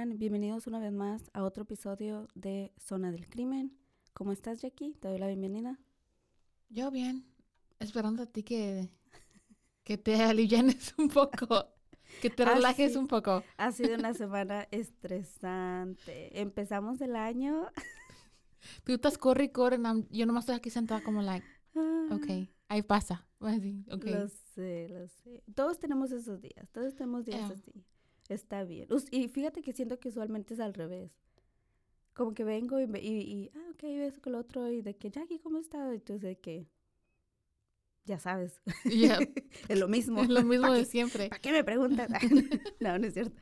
Están? Bienvenidos una vez más a otro episodio de Zona del Crimen. ¿Cómo estás, Jackie? Te doy la bienvenida. Yo bien, esperando a ti que, que te alivianes un poco, que te Ah, relajes un poco. Ha sido una semana estresante. Empezamos el año. Tú estás corre y corre, yo nomás estoy aquí sentada como like, ok, ahí pasa. Así, ok. Lo sé, lo sé. Todos tenemos esos días, todos tenemos días Yeah. así. Está bien. Y fíjate que siento que usualmente es al revés. Como que vengo y, me- y, y, ah, ok, eso con lo otro, y de que, Jackie, ¿cómo estás? Y tú de que, ya sabes, Yeah, es lo mismo. es lo mismo ¿Pa' de qué- siempre. ¿Para qué me preguntan? no, no es cierto.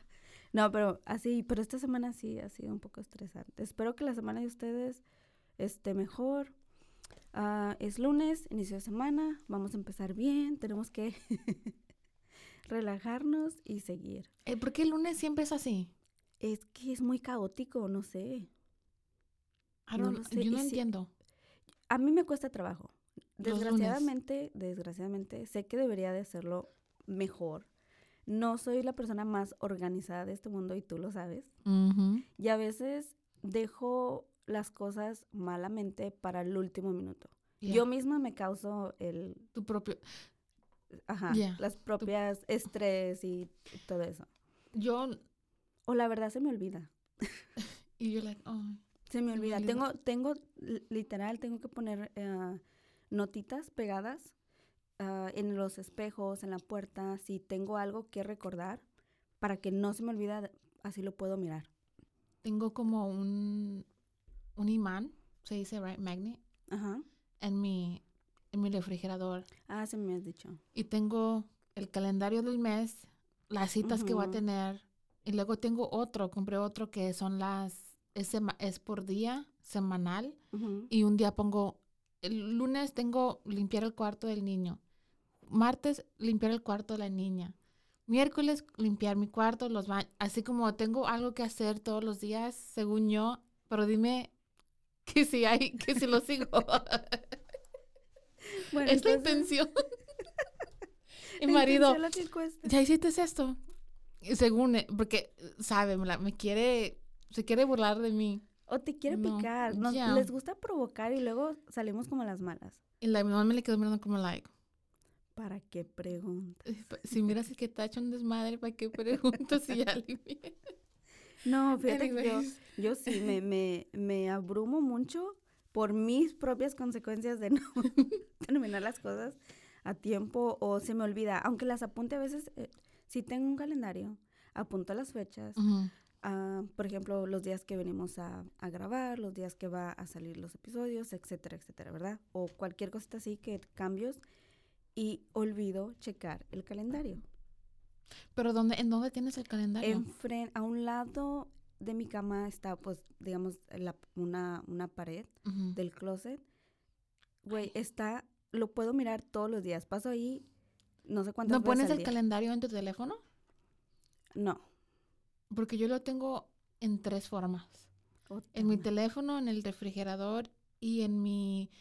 No, pero así, pero esta semana sí ha sido un poco estresante. Espero que la semana de ustedes esté mejor. Ah, es lunes, inicio de semana, vamos a empezar bien, tenemos que relajarnos y seguir. Eh, ¿Por qué el lunes siempre es así? Es que es muy caótico, no sé. I No lo sé, yo no si- entiendo. A mí me cuesta trabajo. Desgraciadamente, desgraciadamente, sé que debería de hacerlo mejor. No soy la persona más organizada de este mundo y tú lo sabes. Y a veces dejo las cosas malamente para el último minuto. Yeah. Yo misma me causo el, Tu propio... ajá, Yeah, las propias estrés y todo eso. Yo... O la verdad se me olvida. Y yo like, oh, Se me olvida. Tengo, tengo, li- literal, tengo que poner eh, notitas pegadas ah, en los espejos, en la puerta, si tengo algo que recordar, para que no se me olvida, así lo puedo mirar. tengo como un, un imán, se dice, right, magnet, Ajá. en mi, en mi refrigerador. Ah, se me has dicho. y tengo el calendario del mes, las citas que voy a tener y luego tengo otro, compré otro que son las, es, por día, semanal Ujú. y un día pongo, el lunes tengo limpiar el cuarto del niño, martes limpiar el cuarto de la niña, miércoles limpiar mi cuarto, los baños, así como tengo algo que hacer todos los días, según yo, pero dime que si hay, que si lo sigo. Bueno, es la intención. La marido, intención. ¿ya hiciste esto? Y según, eh, porque, sabe, me, quiere, se quiere burlar de mí. O te quiere No, picar. Nos. Les gusta provocar y luego salimos como las malas. Y la mi mamá me le quedó mirando como, like, ¿Para qué preguntas? si miras el que está hecho un desmadre, ¿para qué preguntas si ya limpié? No, fíjate que yo, yo sí me, me, me abrumo mucho por mis propias consecuencias de no terminar las cosas a tiempo o se me olvida. Aunque las apunte a veces, eh, si tengo un calendario, apunto las fechas. Ujú. ah, por ejemplo, los días que venimos a, a grabar, los días que va a salir los episodios, etcétera, etcétera, ¿verdad? O cualquier cosita así que cambios y olvido checar el calendario. Pero ¿dónde, ¿en dónde tienes el calendario? Enfren- a un lado de mi cama está, pues, digamos, la- una, una pared Ujú. del closet. Güey, está, lo puedo mirar todos los días. Paso ahí, no sé cuántas ¿No veces pones al el día. calendario en tu teléfono? No. Porque yo lo tengo en tres formas. Otra En mi teléfono, en el refrigerador y en mi,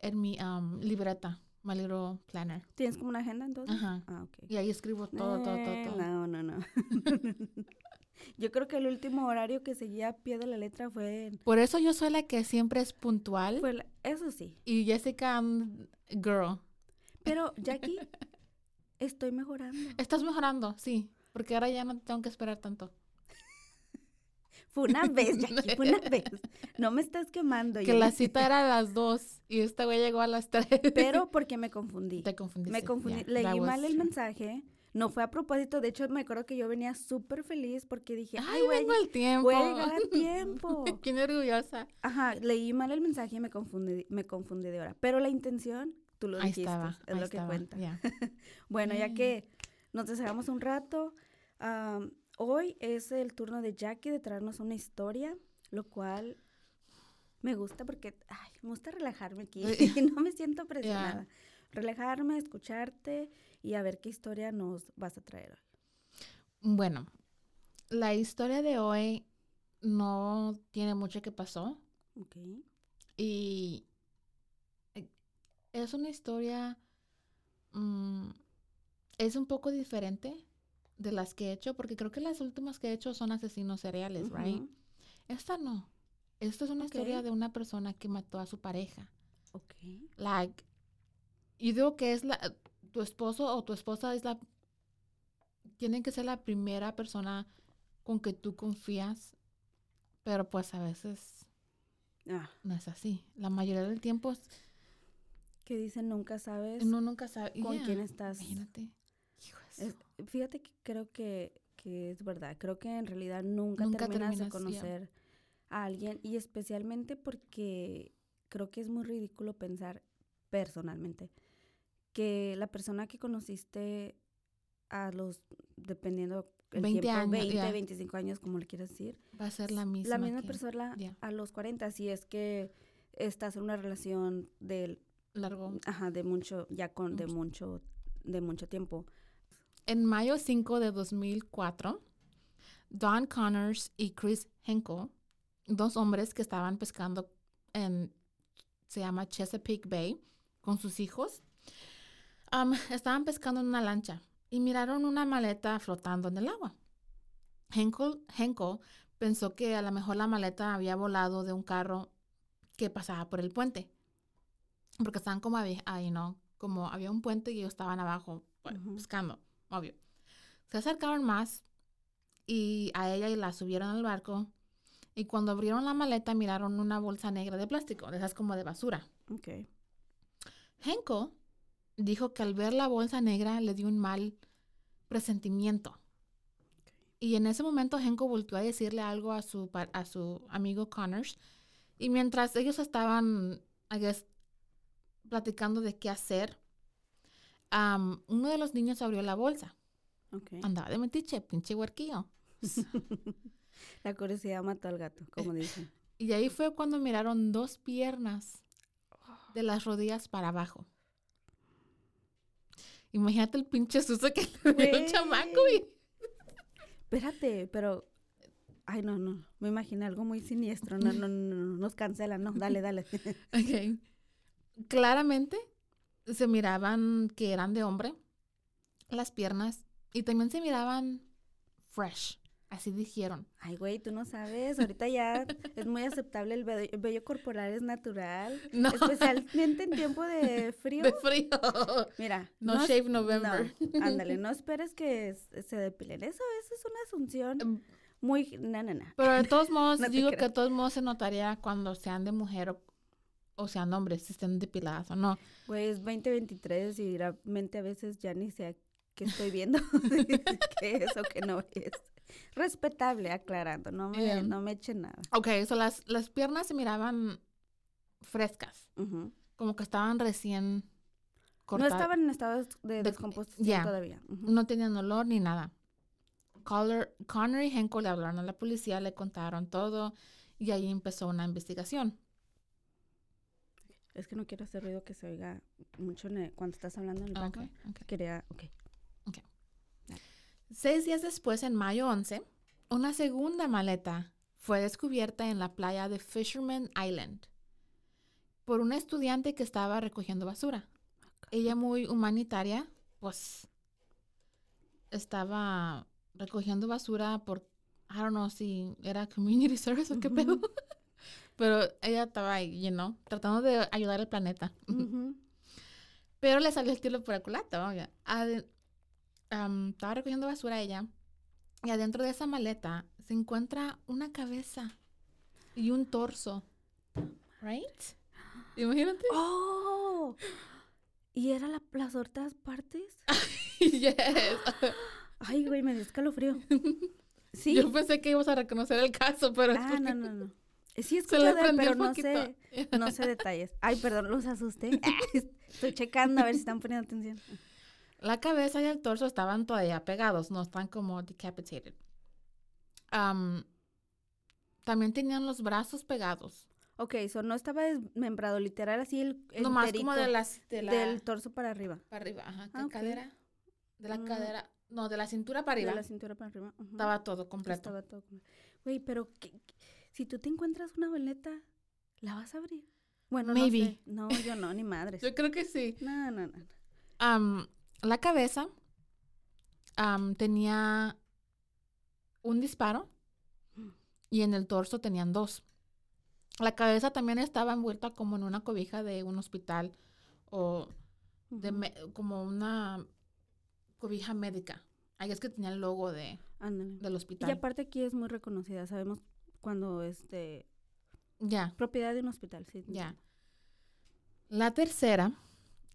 en mi am, libreta, my little planner. ¿Tienes como una agenda entonces? Ajá. Ah, ok. Y ahí escribo todo, todo, todo, Eh, todo. No, no, no. Yo creo que el último horario que seguía a pie de la letra fue... en- Por eso yo soy la que siempre es puntual. la- eso sí. y Jessica, um, girl. Pero, Jackie, estoy mejorando. Estás mejorando, sí. Porque ahora ya no tengo que esperar tanto. Fue una vez, Jackie, fue una vez. No me estás quemando. Que la cita era a las dos y esta güey llegó a las tres. Pero porque me confundí. te confundiste. Me confundí. yeah, Leí mal el mensaje. No fue a propósito. De hecho, me acuerdo que yo venía súper feliz porque dije, ay, Ay, vengo al tiempo. voy a llegar a tiempo. Qué orgullosa. Ajá, leí mal el mensaje y me confundí, me confundí de hora. Pero la intención, tú lo Ahí dijiste, estaba. es ahí lo que cuenta. yeah. Bueno, ya que nos deshagamos un rato, am, hoy es el turno de Jackie de traernos una historia, lo cual me gusta porque ay, me gusta relajarme aquí y no me siento presionada. Relajarme, escucharte y a ver qué historia nos vas a traer hoy. Bueno, la historia de hoy no tiene mucho que pasó Ok. y eh, es una historia, mm, es un poco diferente de las que he hecho, porque creo que las últimas que he hecho son asesinos seriales, right? Ujú, Esta no. Esta es una historia de una persona que mató a su pareja. Ok. Like, yo digo que es la, tu esposo o tu esposa es la, tienen que ser la primera persona con que tú confías, pero pues a veces Ah, no es así. La mayoría del tiempo es- que dicen nunca sabes uno nunca sabe con yeah, quién estás. Imagínate. De Es- fíjate que creo que, que es verdad. Creo que en realidad nunca, Nunca terminas de terminas, yeah. conocer a alguien y especialmente porque creo que es muy ridículo pensar personalmente que la persona que conociste a los, dependiendo el 20 tiempo, años, 20, yeah. 25 años, como le quieras decir, Va a ser la misma. la misma que- persona yeah. a los 40, si es que estás en una relación del, Largo. ajá, de mucho, ya con, de Mucho. mucho, de mucho tiempo. En mayo 5 de 2004, Don Connors y Chris Henkel, dos hombres que estaban pescando en, se llama Chesapeake Bay, con sus hijos, estaban pescando en una lancha y miraron una maleta flotando en el agua. Henkel, Henkel pensó que a lo mejor la maleta había volado de un carro que pasaba por el puente. Porque estaban como, ahí, ¿no? Como había un puente y ellos estaban abajo bueno, Ujú. pescando, obvio. Se acercaron más y a ella y la subieron al barco. Y cuando abrieron la maleta miraron una bolsa negra de plástico, de esas como de basura. Ok. Henkel dijo que al ver la bolsa negra le dio un mal presentimiento. Y en ese momento Henkel volvió a decirle algo a su, a su amigo Connors. Y mientras ellos estaban, I guess, platicando de qué hacer, uno de los niños abrió la bolsa. Ok. Andaba de metiche, pinche huerquillo. La curiosidad mató al gato, como dicen. Y ahí fue cuando miraron dos piernas de las rodillas para abajo. Imagínate el pinche susto que le dio Güey. chamaco. Y... Espérate, pero. Ay, no, no. Me imaginé algo muy siniestro. No, no, no, no. Nos cancelan, no. Dale, dale. Ok. Claramente se miraban que eran de hombre, las piernas, y también se miraban fresh. Así dijeron. Ay, güey, tú no sabes. Ahorita ya es muy aceptable el vello, el vello corporal, es natural. No, Especialmente en tiempo de frío. de frío. Mira. No shave November. no, ándale, no esperes que se depilen. Eso, eso es una asunción muy. No, no, no. Pero de todos modos, No digo que de todos modos se notaría cuando sean de mujer o, o sean hombres, si estén depiladas o no. Güey, es 2023 y realmente a veces ya ni sé qué estoy viendo, qué es o qué no es. Respetable, aclarando, no me, Yeah. no me echen nada. Ok, so las, las piernas se miraban frescas, como que estaban recién No cortadas. estaban en estado de De- descomposición todavía. No tenían olor ni nada. Collar- Connor y Henkel le hablaron a la policía, le contaron todo y ahí empezó una investigación. Es que no quiero hacer ruido que se oiga mucho cuando estás hablando en el Ah, Ok, background. ok. Quería, ok. Seis días después, en mayo 11, una segunda maleta fue descubierta en la playa de Fisherman Island por una estudiante que estaba recogiendo basura. Ella muy humanitaria, pues estaba recogiendo basura por I don't know si era community service o qué pedo. Pero ella estaba ahí, you know, tratando de ayudar al planeta. Pero le salió el tiro por el culato. oiga. Am, estaba recogiendo basura ella. Y adentro de esa maleta se encuentra una cabeza y un torso. Right? Imagínate. ¡Oh! ¿Y era la, las otras partes? yes. Ay, güey, me dio escalofrío. Sí. Yo pensé que ibas a reconocer el caso, pero es Ah, no, no, no. Sí, escuché pero no sé, no sé detalles. Ay, perdón, los asusté. Estoy checando a ver si están poniendo atención. La cabeza y el torso estaban todavía pegados, no están como decapitated. Am, también tenían los brazos pegados. Ok, eso no estaba desmembrado, literal, así el, el Nomás como de, las, de la... del torso para arriba. Para arriba, ajá. Ah, ¿Qué ok. cadera? De la Mm. cadera. No, de la cintura para arriba. De la cintura para arriba. Estaba todo completo. Estaba todo completo. Güey, pero ¿qué- qué- si tú te encuentras una maleta, ¿la vas a abrir? Bueno, Maybe. no sé. No, yo no, ni madres. Yo creo que sí. No, no, no. no. La cabeza tenía un disparo y en el torso tenían dos. La cabeza también estaba envuelta como en una cobija de un hospital o de como una cobija médica. Ahí es que tenía el logo de, Ándale. del Y hospital. aparte aquí es muy reconocida, sabemos cuando es de Ya. propiedad de un hospital, sí. Ya. La tercera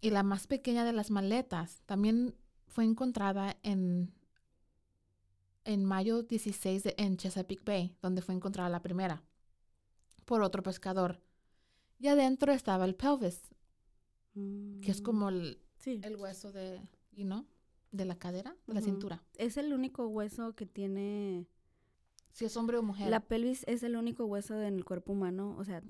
y la más pequeña de las maletas también fue encontrada en, en mayo 16 de- en Chesapeake Bay, donde fue encontrada la primera, por otro pescador. Y adentro estaba el pelvis, que es como el, Sí, el hueso de, you know, de la cadera, de la cintura. es el único hueso que tiene... Si es hombre o mujer. La pelvis es el único hueso en el cuerpo humano, o sea,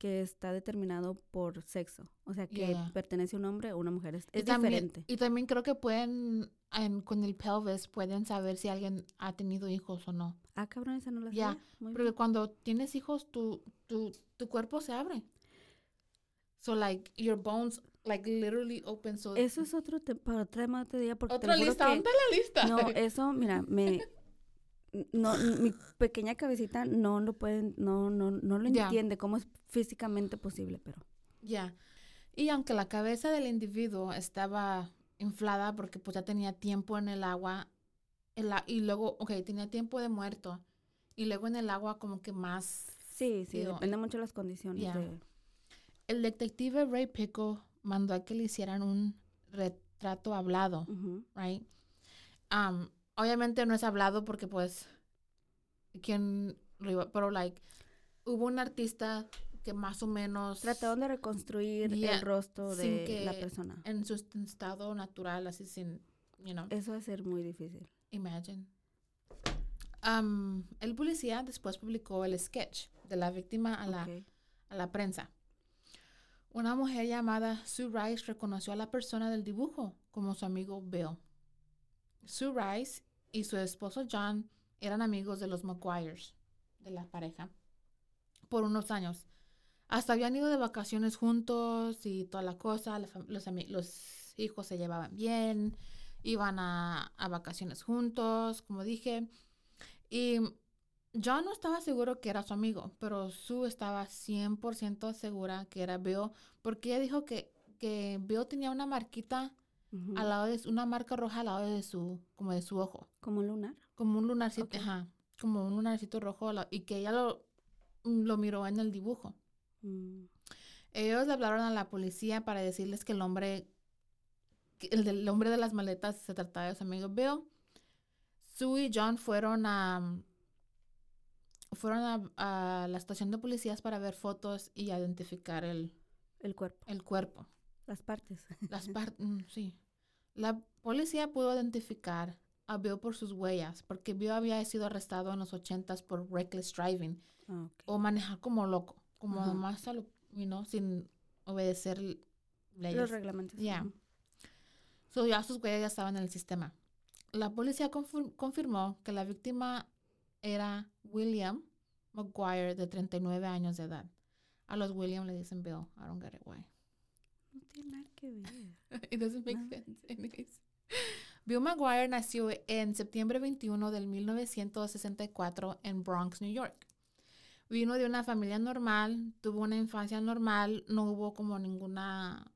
que está determinado por sexo. O sea, que Yeah. pertenece a un hombre o una mujer. Es, y, es también, diferente. y también creo que pueden, en- con el pelvis, pueden saber si alguien ha tenido hijos o no. Ah, cabrón, esa no la Ya, sabía. Muy Porque cuando tienes hijos, tu, tu, tu cuerpo se abre. So, like, your bones, like, literally open. So, Eso es otro tema, para otro tema otro día, porque te Otra lista, que- ¿dónde está la lista? No, eso, mira, me... No, mi pequeña cabecita no lo pueden, no, no, no lo entiende cómo es físicamente posible, pero... Ya. Y aunque la cabeza del individuo estaba inflada porque pues ya tenía tiempo en el agua, el y luego, ok, tenía tiempo de muerto, y luego en el agua como que más... Sí, sí, Digo, depende mucho de las condiciones de... El detective Ray Pickle mandó a que le hicieran un retrato hablado. Right? Um, obviamente no es hablado porque pues quién lo iba, pero like hubo un artista que más o menos Trataron de reconstruir el rostro de la persona. en su est- estado natural así sin, you know, Eso va a ser muy difícil. imagine. Um, el policía después publicó el sketch de la víctima a la a la prensa. Una mujer llamada Sue Rice reconoció a la persona del dibujo como su amigo Bill. Sue Rice y su esposo John eran amigos de los McGuires, de la pareja, por unos años. Hasta habían ido de vacaciones juntos y toda la cosa. la los, los hijos se llevaban bien, iban a, a vacaciones juntos, como dije. Y yo no estaba seguro que era su amigo, pero Sue estaba 100% segura que era Bill, porque ella dijo que, que Bill tenía una marquita al lado de su- una marca roja al lado de su, como de su ojo, Como lunar. como un lunarcito, ajá, como un lunarcito rojo y que ella lo, lo miró en el dibujo. Mm. Ellos le hablaron a la policía para decirles que el hombre, que el del hombre de las maletas se trataba de su amigo Bill. Sue y John fueron a fueron a, a la estación de policías para ver fotos y identificar el, El cuerpo. el cuerpo. Las partes. Las partes, sí. La policía pudo identificar a Bill por sus huellas, porque Bill había sido arrestado en los ochentas por reckless driving Ah, ok. o manejar como loco, como Ajá. más a lo, you know, sin obedecer leyes. Los reglamentos. Ya. ujú. So, ya sus huellas ya estaban en el sistema. La policía confir- confirmó que la víctima era William McGuire, de 39 años de edad. A los William le dicen Bill. I don't get it why. No tiene nada que ver. It doesn't make Nada. sense anyways. Bill Maguire nació en septiembre 21 del 1964 en Bronx, New York. Vino de una familia normal, tuvo una infancia normal, no hubo como ninguna...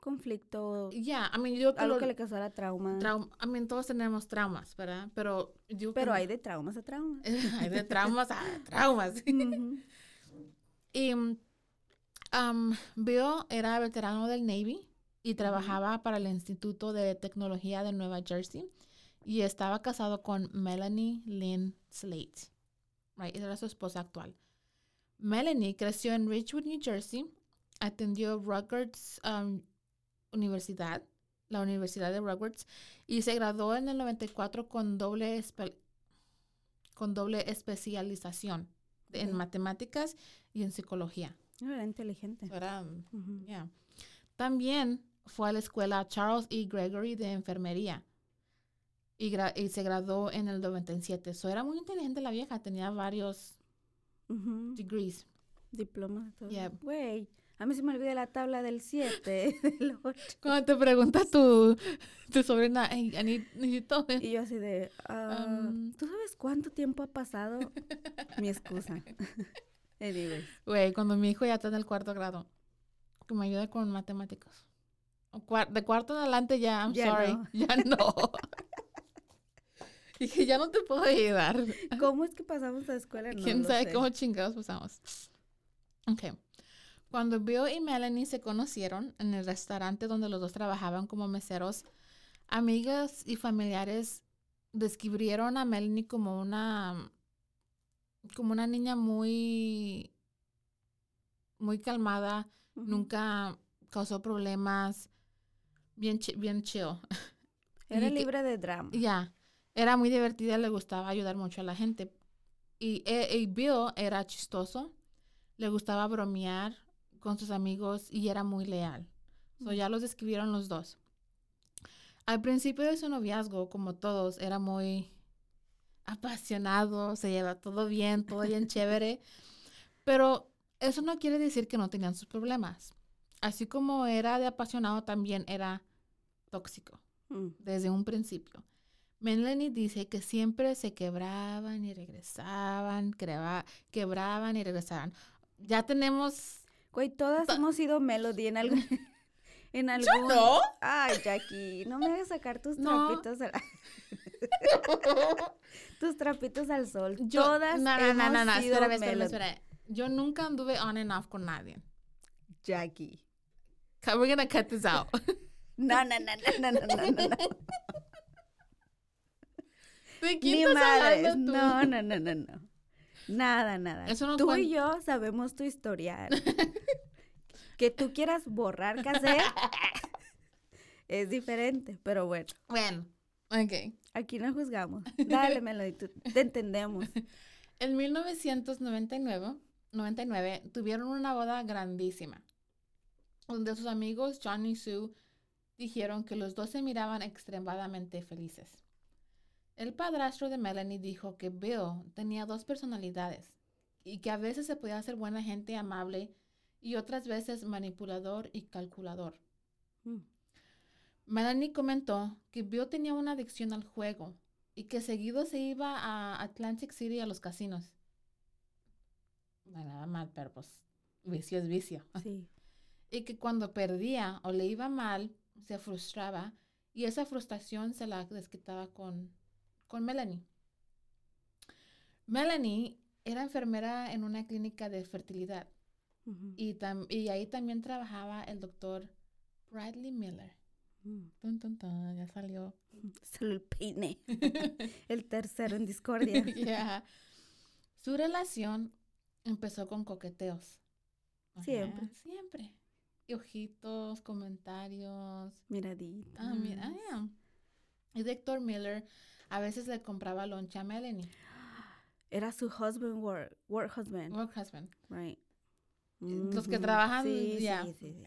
Conflicto, Ya, I mean, yo algo lo- que le causara trauma. traum- I mean, todos tenemos traumas, ¿verdad? Pero yo Pero hay de traumas a traumas. hay de traumas a traumas. Y um, Bill era veterano del Navy y trabajaba para el Instituto de Tecnología de Nueva Jersey y estaba casado con Melanie Lynn Slate. Right, era su esposa actual. Melanie creció en Ridgewood, New Jersey, atendió Rutgers um, Universidad, la Universidad de Rutgers, y se graduó en el 94 con doble, espe- con doble especialización en matemáticas y en psicología. Era inteligente. Era, um, yeah. También fue a la escuela Charles E. Gregory de enfermería y, gra- y se graduó en el 97. So, era muy inteligente la vieja, tenía varios Ujú. degrees. Diplomas. todo. Yeah. Güey, a mí se me olvida la tabla del 7, del 8. Cuando te pregunta tu, tu sobrina, "Hey, necesito... Y yo así de, ah, Um. ¿tú sabes cuánto tiempo ha pasado? Mi excusa. Güey, cuando mi hijo ya está en el cuarto grado, que me ayude con matemáticos. De cuarto en adelante ya, I'm Ya sorry, no. ya no. Dije, ya no te puedo ayudar. ¿Cómo es que pasamos a escuela? No ¿Quién sabe sé. cómo chingados pasamos? Ok. Cuando Bill y Melanie se conocieron en el restaurante donde los dos trabajaban como meseros, amigas y familiares describieron a Melanie como una como una niña muy muy calmada, nunca causó problemas, bien bien chill. Era que- libre de drama. Ya, era muy divertida, le gustaba ayudar mucho a la gente. Y, e- y Bill era chistoso, le gustaba bromear con sus amigos y era muy leal. So, Mm. ya los describieron los dos. Al principio de su noviazgo, como todos, era muy apasionado, se lleva todo bien, todo bien chévere. Pero eso no quiere decir que no tenían sus problemas. Así como era de apasionado, también era tóxico Mm. desde un principio. Melanie dice que siempre se quebraban y regresaban, creba- quebraban y regresaban. Ya tenemos... Güey, todas hemos sido Melody en algún... En algún... no. Ay, Jackie, no me hagas sacar tus No. trapitos al... tus trapitos al sol. Yo- Todas no, no, hemos no, no, no, sido espérame, Melody. espérame. Yo nunca anduve on and off con nadie. Jackie. We're gonna cut this out. No, no, no, no, no, no, no, no. ¿De quién Ni estás madres. hablando tú? No, no, no, no, no. Nada, nada. Eso no tú cuan- y yo sabemos tu historial. que tú quieras borrar cassette es diferente, pero bueno, Bueno, ok. aquí no juzgamos. Dale, Melody, tú- te entendemos. En 1999 99, tuvieron una boda grandísima, donde sus amigos John y Sue dijeron que los dos se miraban extremadamente felices. El padrastro de Melanie dijo que Bill tenía dos personalidades y que a veces se podía ser buena gente amable y otras veces manipulador y calculador. Mm. Melanie comentó que Bill tenía una adicción al juego y que seguido se iba a Atlantic City a los casinos. No nada mal, pero pues vicio es vicio. Sí. Y que cuando perdía o le iba mal, se frustraba y esa frustración se la desquitaba con, con Melanie. Melanie era enfermera en una clínica de fertilidad y, tam- y ahí también trabajaba el doctor Bradley Miller. Mm. Tun, tun, tun, ya salió. Solo el peine. El tercero en discordia. Yeah. Su relación empezó con coqueteos. Ajá, Siempre. siempre. Ojitos, comentarios. Miradita. Ah, mira. ah, yeah. Y Doctor Miller a veces le compraba loncha a Melanie, Era su husband, work, work husband. work husband. Right. Los que trabajan, Sí, ya. sí, sí, sí.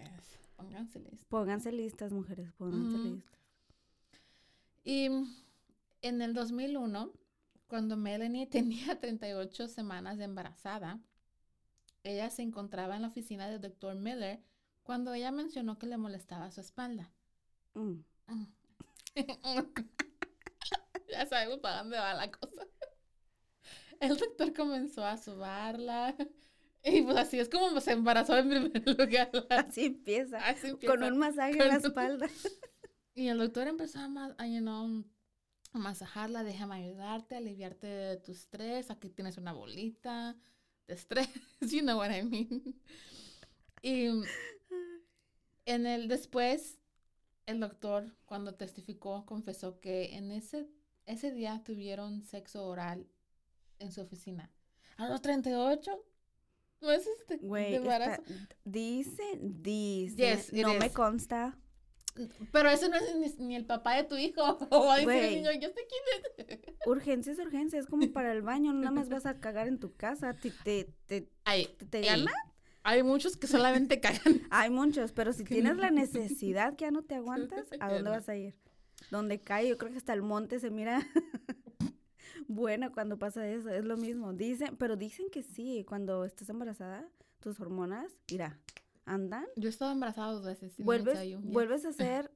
Pónganse listos. Pónganse listas, mujeres, pónganse listas. Y en el 2001, cuando Melanie tenía 38 semanas de embarazada, ella se encontraba en la oficina del doctor Miller cuando ella mencionó que le molestaba su espalda. Mm. Ya sabemos para dónde va la cosa. El doctor comenzó a sobarla. Y pues así es como se embarazó en primer lugar. Así empieza. Así empieza. Con un masaje en la un- espalda. Y el doctor empezó a, ma- a, you know, a masajarla, déjame ayudarte, aliviarte de tu estrés. Aquí tienes una bolita de estrés. You know what I mean. Y en el después, el doctor, cuando testificó, confesó que en ese, ese día tuvieron sexo oral en su oficina. A los 38 meses de, Güey, de está- embarazo. dice, dice. Yes, no me consta. Pero ese no es ni, ni el papá de tu hijo. O va a decir el Güey. niño, yo sé quién es. Urgencia es urgencia, es como para el baño, no nada más vas a cagar en tu casa. Te, te, te- Ay, te- te ey, gana. Hay muchos que solamente cagan. Hay muchos, pero si tienes la necesidad que ya no te aguantas, ¿a dónde vas a ir? Donde cae, yo creo que hasta el monte se mira bueno cuando pasa eso, es lo mismo. Dicen, pero dicen que sí, cuando estás embarazada, tus hormonas, mira, andan, Yo he estado embarazada dos veces. me vuelves, yeah. vuelves a ser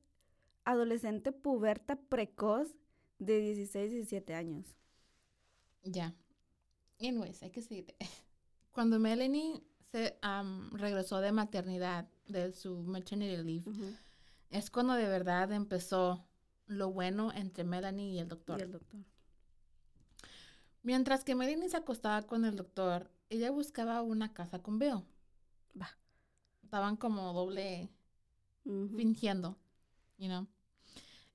adolescente puberta precoz de 16, 17 años. Ya. Anyways, hay que seguir. Cuando Melanie se am, regresó de maternidad, de su maternity leave, es cuando de verdad empezó lo bueno entre Melanie y el doctor. Y el doctor. Mientras que Melanie se acostaba con el doctor, ella buscaba una casa con Bill. Estaban como doble fingiendo, you know.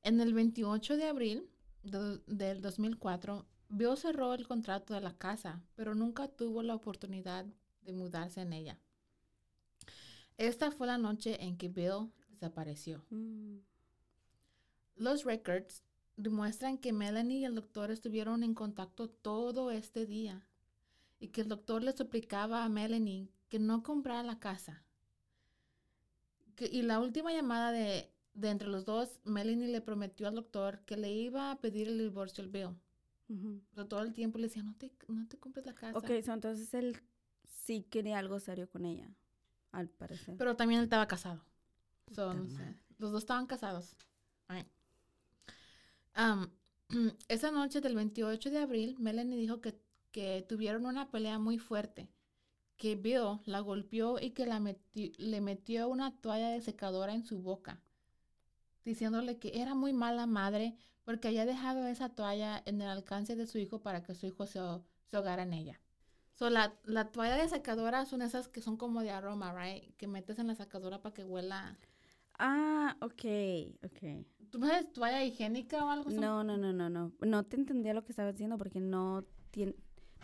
En el 28 de abril do- del 2004, Bill cerró el contrato de la casa, pero nunca tuvo la oportunidad de mudarse en ella. Esta fue la noche en que Bill desapareció. Mm. Los records demuestran que Melanie y el doctor estuvieron en contacto todo este día y que el doctor le suplicaba a Melanie que no comprara la casa. Que- y la última llamada de, de entre los dos, Melanie le prometió al doctor que le iba a pedir el divorcio al Bill. Pero todo el tiempo le decía, no te, no te compres la casa. Ok, so entonces él sí quería algo serio con ella, al parecer. Pero también él estaba casado. So, no sé. Los dos estaban casados. Right. Um, esa noche del 28 de abril, Melanie dijo que, que tuvieron una pelea muy fuerte. Que Bill la golpeó y que la meti- le metió una toalla de secadora en su boca. Diciéndole que era muy mala madre porque había dejado esa toalla en el alcance de su hijo para que su hijo se, se ahogara en ella. So, la, la toalla de secadora son esas que son como de aroma, right? Que metes en la secadora para que huela. Ah, ok, ok. ¿Tú me das toalla higiénica o algo así? No, no, no, no, no. No te entendía lo que estabas diciendo porque no tiene,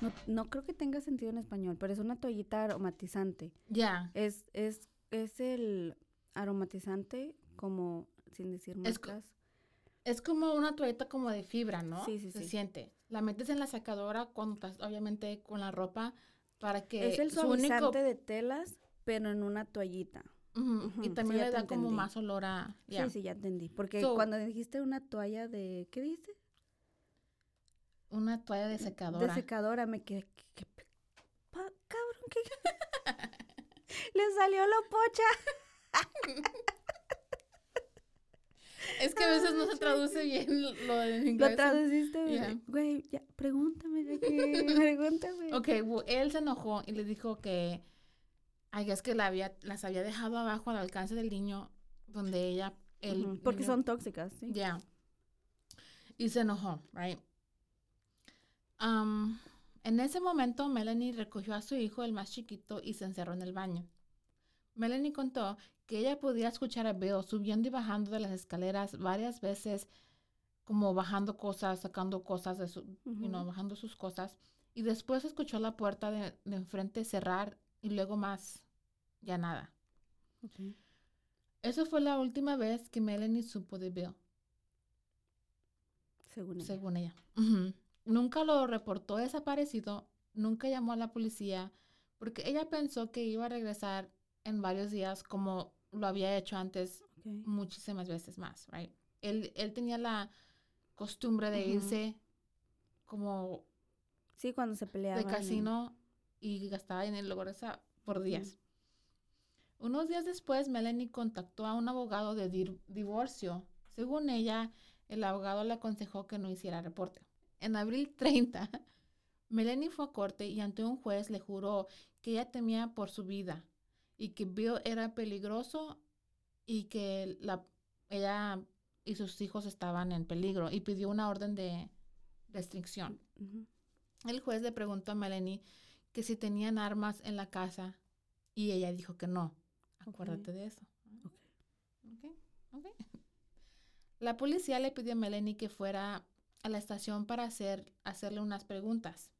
no, no creo que tenga sentido en español, pero es una toallita aromatizante. Ya. Es, es, es el aromatizante como, sin decir Es marcas. Es como una toallita como de fibra, ¿no? Sí, sí, Se sí. siente. La metes en la secadora cuando estás, obviamente, con la ropa para que Es el su suavizante único... de telas, pero en una toallita. Y sí, también ya le da como más olor a... Sí, sí, ya entendí. Porque So- cuando dijiste una toalla de, ¿qué dijiste? Una toalla de secadora. De secadora, me quedé, ¿qué, qué pe- pa- cabrón, ¿qué? Le salió lo pocha. es que a veces no se traduce bien lo en inglés. Lo traduciste, Yeah. güey, ya, pregúntame, de qué, pregúntame. Ok, él se enojó y le dijo que, ay, es que la había, las había dejado abajo al alcance del niño, donde ella, el Ujú, Porque niño- son tóxicas, ¿sí? Ya. Y se enojó, right? Um, en ese momento, Melanie recogió a su hijo, el más chiquito, y se encerró en el baño. Melanie contó que ella podía escuchar a Bill subiendo y bajando de las escaleras varias veces, como bajando cosas, sacando cosas de su, you know, bajando sus cosas. Y después escuchó la puerta de, de enfrente cerrar y luego más, ya nada. Eso fue la última vez que Melanie supo de Bill. Según ella. según ella. Nunca lo reportó desaparecido, nunca llamó a la policía, porque ella pensó que iba a regresar en varios días como lo había hecho antes muchísimas veces más, right? Él, él tenía la costumbre de irse como Sí, cuando se peleaban. de y- casino y gastaba en el lugar esa por días. Unos días después, Melanie contactó a un abogado de divorcio. Según ella, el abogado le aconsejó que no hiciera reporte. En abril 30, Melanie fue a corte y ante un juez le juró que ella temía por su vida y que Bill era peligroso y que la, ella y sus hijos estaban en peligro y pidió una orden de restricción. El juez le preguntó a Melanie que si tenían armas en la casa y ella dijo que no. Acuérdate de eso. La policía le pidió a Melanie que fuera a la estación para hacer, hacerle unas preguntas.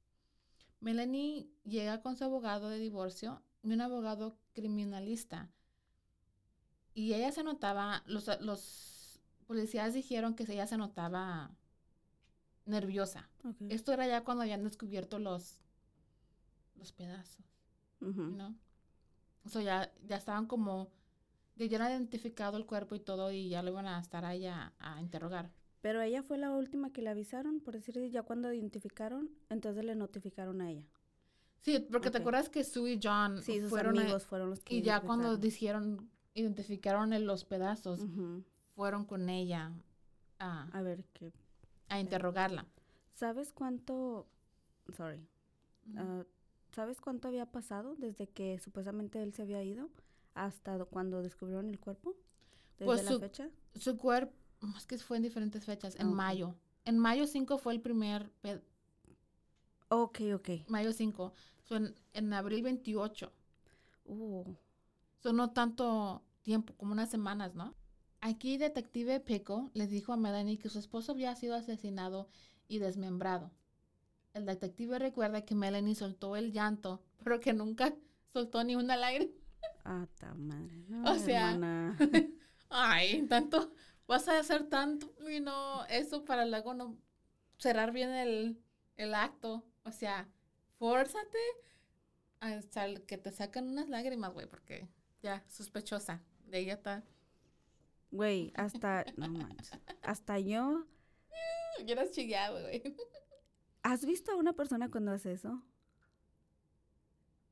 Melanie llega con su abogado de divorcio y un abogado criminalista. Y ella se notaba, los, los policías dijeron que ella se notaba nerviosa. Ok. Esto era ya cuando habían descubierto los, los pedazos. Ujú. ¿no? O sea, ya, ya estaban como, ya habían identificado el cuerpo y todo y ya lo iban a estar ahí a, a interrogar. Pero ella fue la última que le avisaron, por decir, ya cuando identificaron, entonces le notificaron a ella. Sí, porque te acuerdas que Sue y John Sí, fueron a- amigos fueron los que y ya cuando dijeron, identificaron en los pedazos, fueron con ella a, A ver, ¿qué? a interrogarla. ¿Sabes cuánto, sorry, ah, ¿sabes cuánto había pasado desde que supuestamente él se había ido hasta do- cuando descubrieron el cuerpo? ¿Desde Pues la su- fecha? Su cuerpo, es que fue en diferentes fechas, en Ah, mayo. En mayo 5 fue el primer, Ok, ok. mayo 5. So, en, en abril 28. Uh, Son no tanto tiempo, como unas semanas, ¿no? Aquí Detective Pico le dijo a Melanie que su esposo había sido asesinado y desmembrado. El detective recuerda que Melanie soltó el llanto, pero que nunca soltó ni una lágrima. ah, ta madre. No, O sea. Ay, tanto, vas a hacer tanto, y no, eso para luego no cerrar bien el, el acto. O sea, fórzate hasta que te sacan unas lágrimas, güey, porque ya, sospechosa. De ella está. Güey, hasta, no manches, hasta yo, Yo eras chillado, güey. ¿has visto a una persona cuando hace eso?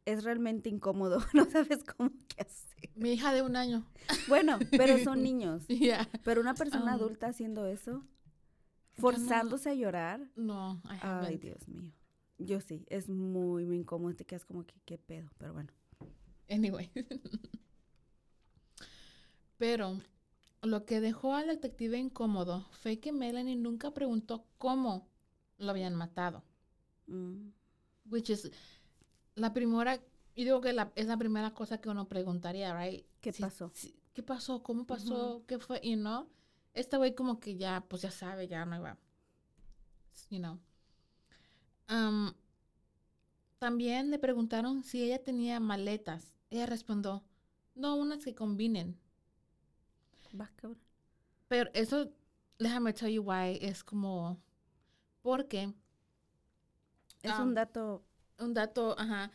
Es realmente incómodo, no sabes cómo qué hacer. Mi hija de un año. Bueno, pero son niños. Ya. Pero una persona Ah. adulta haciendo eso, no. forzándose a llorar, No, ay. Dios mío. Yo sí, es muy, muy incómodo, te quedas como que, qué pedo, pero bueno. Anyway. Pero lo que dejó al detective incómodo fue que Melanie nunca preguntó cómo lo habían matado. Mm, Which is la primera, yo digo que la- es la primera cosa que uno preguntaría, right? ¿Qué Si- pasó? si- ¿Qué pasó? ¿Cómo pasó? ¿Qué fue? Y no, este güey como que ya, pues ya sabe, ya no iba, you know. Um, también le preguntaron si ella tenía maletas. Ella respondió, no, unas que combinen. Va, cabrón. Pero eso, déjame tell you why, es como, porque Es un dato, un dato, ajá,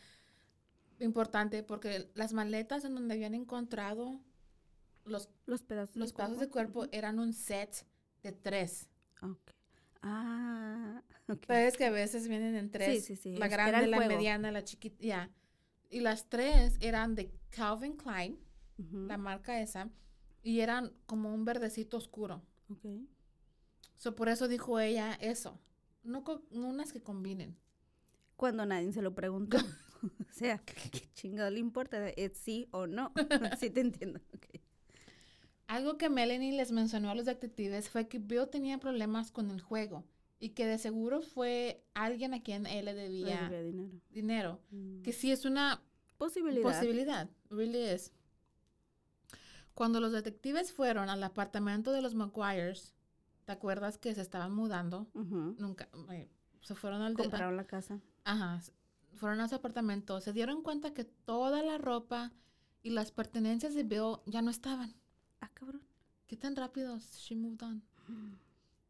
importante, porque las maletas en donde habían encontrado los, los pedazos los pedazos de cuerpo eran un set de tres. Ah, ok. Sabes que a veces vienen en tres. sí, sí, La grande, la mediana, la chiquita, ya. Y las tres eran de Calvin Klein, la marca esa, y eran como un verdecito oscuro. ok. So, por eso dijo ella eso. No, unas que combinen. Cuando nadie se lo preguntó. o sea, ¿qué chingado le importa? ¿Es sí o no? sí te entiendo. Algo que Melanie les mencionó a los detectives fue que Bill tenía problemas con el juego y que de seguro fue alguien a quien él le Le debía dinero. dinero. Mm. Que sí es una Posibilidad. posibilidad, really is. Cuando los detectives fueron al apartamento de los McGuires, ¿te acuerdas que se estaban mudando? Nunca, eh, se fueron al de- Compraron la casa. Ajá, fueron a su apartamento, se dieron cuenta que toda la ropa y las pertenencias de Bill ya no estaban. Ah, cabrón. ¿Qué tan rápido she moved on?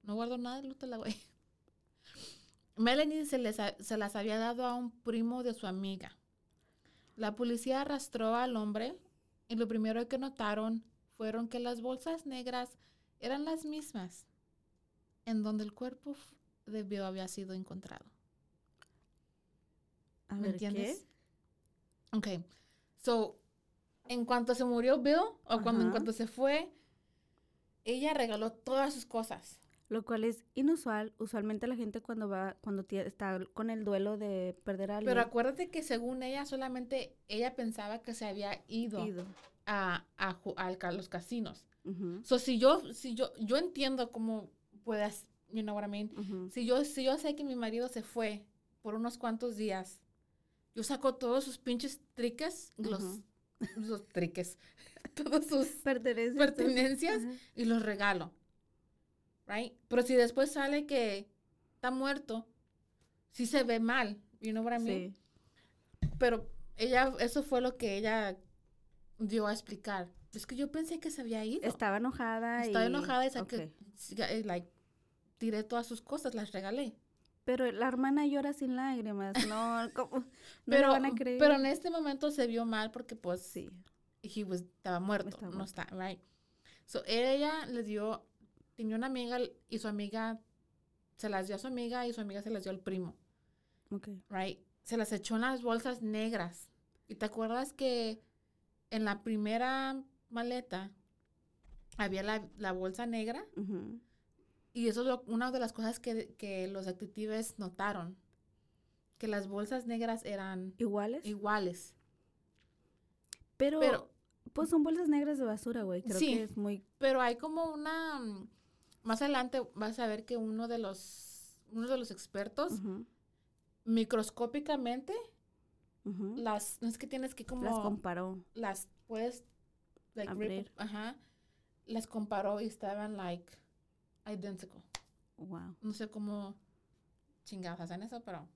No guardo nada de Lutela, güey. Melanie se, les ha- se las había dado a un primo de su amiga. La policía arrastró al hombre y lo primero que notaron fueron que las bolsas negras eran las mismas en donde el cuerpo de Bill había sido encontrado. A ¿Me ver, entiendes? Ok. So, en cuanto se murió Bill, o cuando en cuanto se fue, ella regaló todas sus cosas. Lo cual es inusual. Usualmente la gente cuando va, cuando está con el duelo de perder a alguien. Pero acuérdate que según ella, solamente ella pensaba que se había ido, ido. A, a, ca- los casinos. Ujú, So, si yo, si yo, yo entiendo cómo puedes, you know what I mean. ujú. Si yo, si yo sé que mi marido se fue por unos cuantos días, yo saco todos sus pinches triques, los, Ujú. los triques, todos sus Pertenencias. pertenencias Ajá. y los regalo. Right? Pero si después sale que está muerto, sí se ve mal, you know what I mean. Sí. Pero ella, eso fue lo que ella dio a explicar. Es que yo pensé que se había ido. Estaba enojada. Estaba y- enojada y saqué, ok. siga- eh, like, tiré todas sus cosas, las regalé. Pero la hermana llora sin lágrimas. No, ¿cómo? No pero, lo van a creer. pero en este momento se vio mal porque pues sí. he was, estaba muerto, Estaba no muerto. está, right. So ella le dio, tenía una amiga y su amiga se las dio a su amiga y su amiga se las dio al primo, Ok. right. Se las echó en las bolsas negras. ¿Y te acuerdas que en la primera maleta había la, la bolsa negra? Y eso es lo- una de las cosas que, que los detectives notaron, que las bolsas negras eran ¿Iguales? iguales. pero, pero- pues son bolsas negras de basura, güey. Creo Sí. que es muy... Pero hay como una mm, más adelante vas a ver que uno de los uno de los expertos microscópicamente las no es que tienes que como Las comparó. las puedes like, Abrir. ajá las comparó y estaban like identical. Wow. No sé cómo chingados hacen eso, pero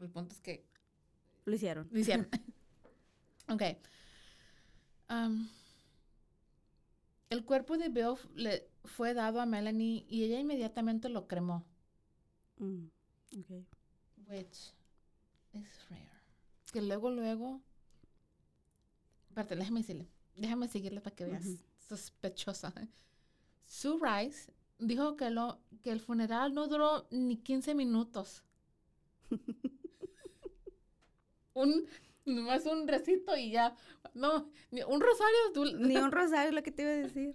el punto es que Lo hicieron. Lo hicieron. ok. Am, el cuerpo de Bill f- le fue dado a Melanie y ella inmediatamente lo cremó, Mm, ok. which is rare. Que luego, luego... Espérate, déjame decirle. Déjame seguirle para que veas. Sospechosa. Sue Rice dijo que, lo, que el funeral no duró ni 15 minutos. un, nomás un recito y ya. No, ni- un rosario Ni un rosario, lo que te iba a decir.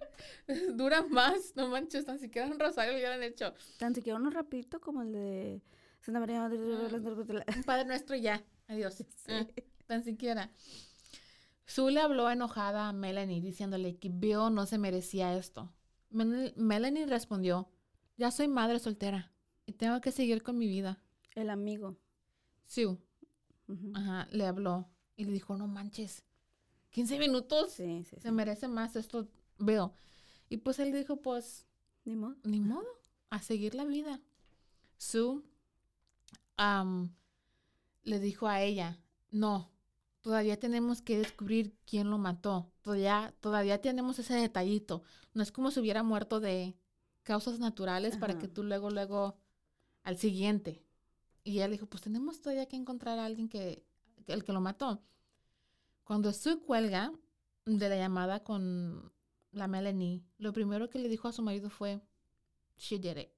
dura más. No manches, tan siquiera un rosario lo hubieran hecho. Tan siquiera uno rapidito como el de Santa María Madre de Ah. Padre Nuestro y ya. Adiós. Ah, tan siquiera. Sue le habló enojada a Melanie diciéndole que Bill no se merecía esto. Mel- Melanie respondió, ya soy madre soltera y tengo que seguir con mi vida. El amigo. Sue Ajá, le habló y le dijo, no manches, 15 minutos, Sí, sí, sí. se merece más esto, Bill. Y pues él dijo, pues Ni modo. ni modo, a seguir la vida. Sue le dijo a ella, no, todavía tenemos que descubrir quién lo mató. Todavía, todavía tenemos ese detallito. No es como si hubiera muerto de causas naturales para que tú luego, luego, al siguiente. Y ella le dijo, pues tenemos todavía que encontrar a alguien que, que- el que lo mató. Cuando Sue cuelga de la llamada con la Melanie, lo primero que le dijo a su marido fue, she did it.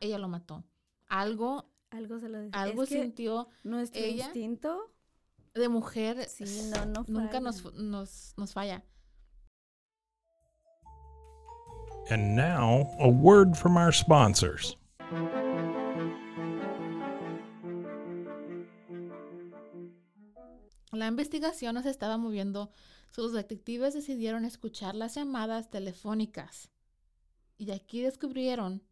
Ella lo mató. Algo, Algo se lo decía. algo es que sintió nuestro ella- instinto, de mujer. sí, no, no Nunca nos, falla. nos, nos falla. And now, a word from our sponsors. La investigación nos estaba moviendo. Sus detectives decidieron escuchar las llamadas telefónicas. Y aquí descubrieron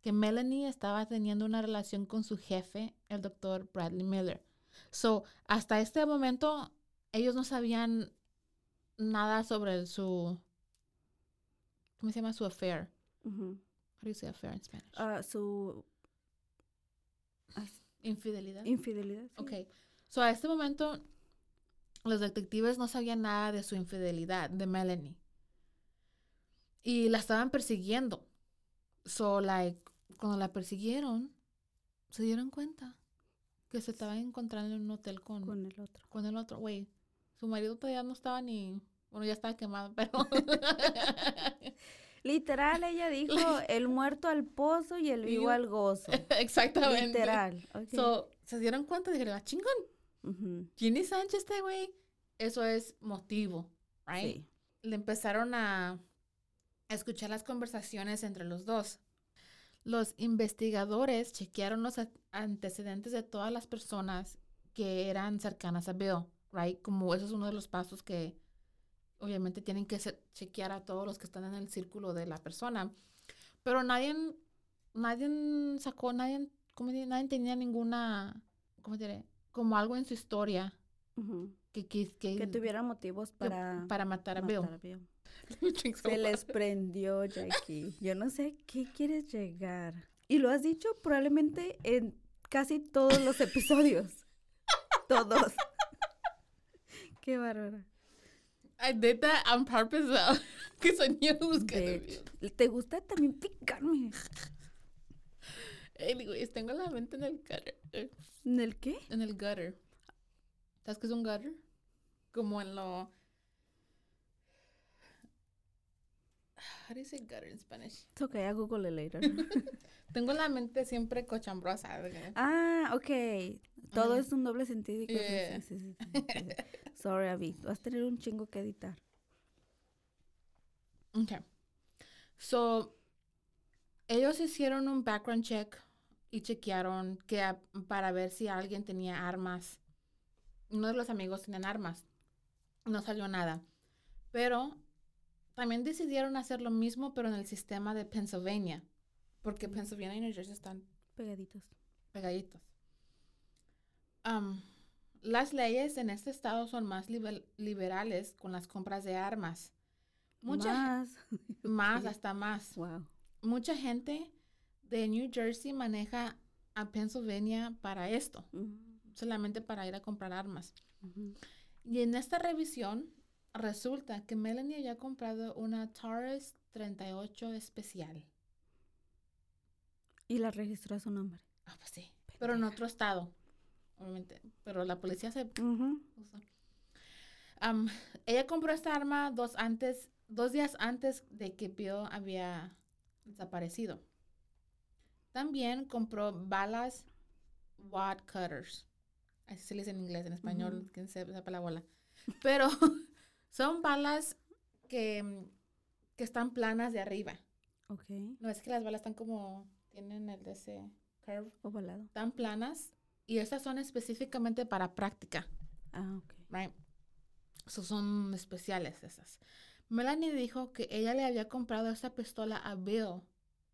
que Melanie estaba teniendo una relación con su jefe, el doctor Bradley Miller. So, hasta este momento, ellos no sabían nada sobre su. ¿Cómo se llama? Su affair. Ujú. How do you say affair in Spanish? Ah, su Infidelidad. infidelidad. sí. Ok. So, a este momento, los detectives no sabían nada de su infidelidad, de Melanie. Y la estaban persiguiendo. So, like, cuando la persiguieron, se dieron cuenta que se estaban encontrando en un hotel con, con, Con el otro. el otro. Güey, su marido todavía no estaba ni. Bueno, ya estaba quemado, pero. Literal, ella dijo, el muerto al pozo y el vivo al gozo. Exactamente. Literal. ok. So, se dieron cuenta y dijeron, "Ah, chingón, Ujú, ¿quién es Sánchez este güey? Eso es motivo, right? Sí. le empezaron a, escuchar las conversaciones entre los dos. Los investigadores chequearon los antecedentes de todas las personas que eran cercanas a Bill, right? Como eso es uno de los pasos que obviamente tienen que chequear a todos los que están en el círculo de la persona. Pero nadie, nadie sacó, nadie, ¿cómo diré? Nadie tenía ninguna, ¿cómo diré? Como algo en su historia que, que, que, Que tuviera motivos que- para, para matar a matar Bill. a Bill. Se les prendió, Jackie. Yo no sé qué quieres llegar. Y lo has dicho probablemente en casi todos los episodios. todos. qué bárbara. I did that on purpose though, because I knew it was gonna Bitch. be. ¿Te gusta también picarme? Anyways, tengo la mente en el gutter. eh, ¿En el qué? En el gutter. ¿Sabes qué es un gutter? Como en lo. How do you say gutter in Spanish? It's okay, I'll Google it later. Tengo la mente siempre cochambrosa. ¿verdad? ah, ok. Todo Ujú. es un doble sentido y cosas Yeah. sí, sí, sí. Sorry, Abby. Vas a tener un chingo que editar. Okay. So, ellos hicieron un background check y chequearon que a- para ver si alguien tenía armas. Uno de los amigos tenían armas. No salió nada. Pero también decidieron hacer lo mismo, pero en el sistema de Pennsylvania. Porque Pennsylvania y New Jersey están Pegaditos. pegaditos. Am, las leyes en este estado son más liber- liberales con las compras de armas. Mucha, Más. más, hasta más. Wow. Mucha gente de New Jersey maneja a Pennsylvania para esto, solamente para ir a comprar armas. Y en esta revisión resulta que Melanie había comprado una Taurus 38 especial. Y la registró a su nombre. Ah, pues sí. Pero en otro estado, obviamente. Pero la policía se puso. Am, ella compró esta arma dos, antes, dos días antes de que Bill había desaparecido. También compró balas wad cutters. Así se dice en inglés, en español, Ujú. quien se sepa la bola. Pero son balas que, mm, que están planas de arriba. Ok. No es que las balas están como, tienen el de ese curve, Ovalado. tan planas. Y estas son específicamente para práctica. Ah, ok. right? So, son especiales esas. Melanie dijo que ella le había comprado esta pistola a Bill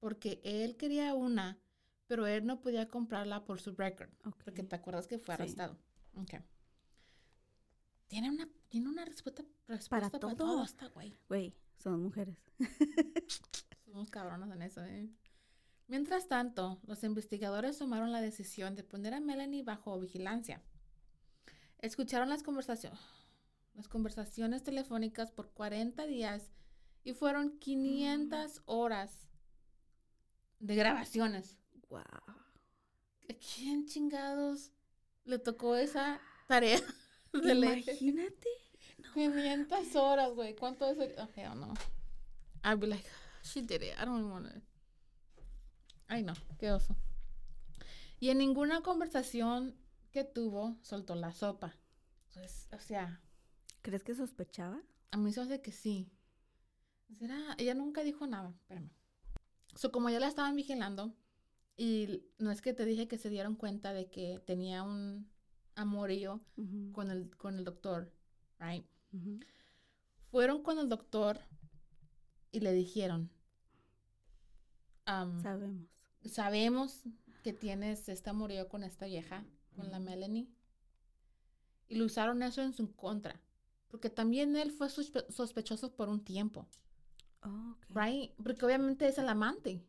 porque él quería una, pero él no podía comprarla por su record. Porque te acuerdas que fue Sí. arrestado. Tiene una, tiene una respuesta, respuesta Para para, todo. todo esta güey. Güey, son mujeres. Somos cabronas en eso, ¿eh? Mientras tanto, los investigadores tomaron la decisión de poner a Melanie bajo vigilancia. Escucharon las conversaciones, las conversaciones telefónicas por 40 días y fueron 500 horas de grabaciones. Wow. ¿A quién chingados le tocó esa tarea? de? Imagínate. 500 horas, güey. ¿Cuánto es? el- Oh, hell no. I'd be like, she did it. I don't want to. Ay, no. Qué oso. Y en ninguna conversación que tuvo, soltó la sopa. Pues, o sea, ¿Crees que sospechaba? a mí se hace que sí. ¿Será? Ella nunca dijo nada. Espérame. So, como ya la estaban vigilando, y no es que te dije que se dieron cuenta de que tenía un amorío con el, con el doctor, right? Fueron con el doctor y le dijeron, am, Sabemos. sabemos que tienes este amorío con esta vieja, con la. Melanie. Y lo usaron eso en su contra. Porque también él fue sospe- sospechoso por un tiempo, Oh, right? Porque obviamente es el amante.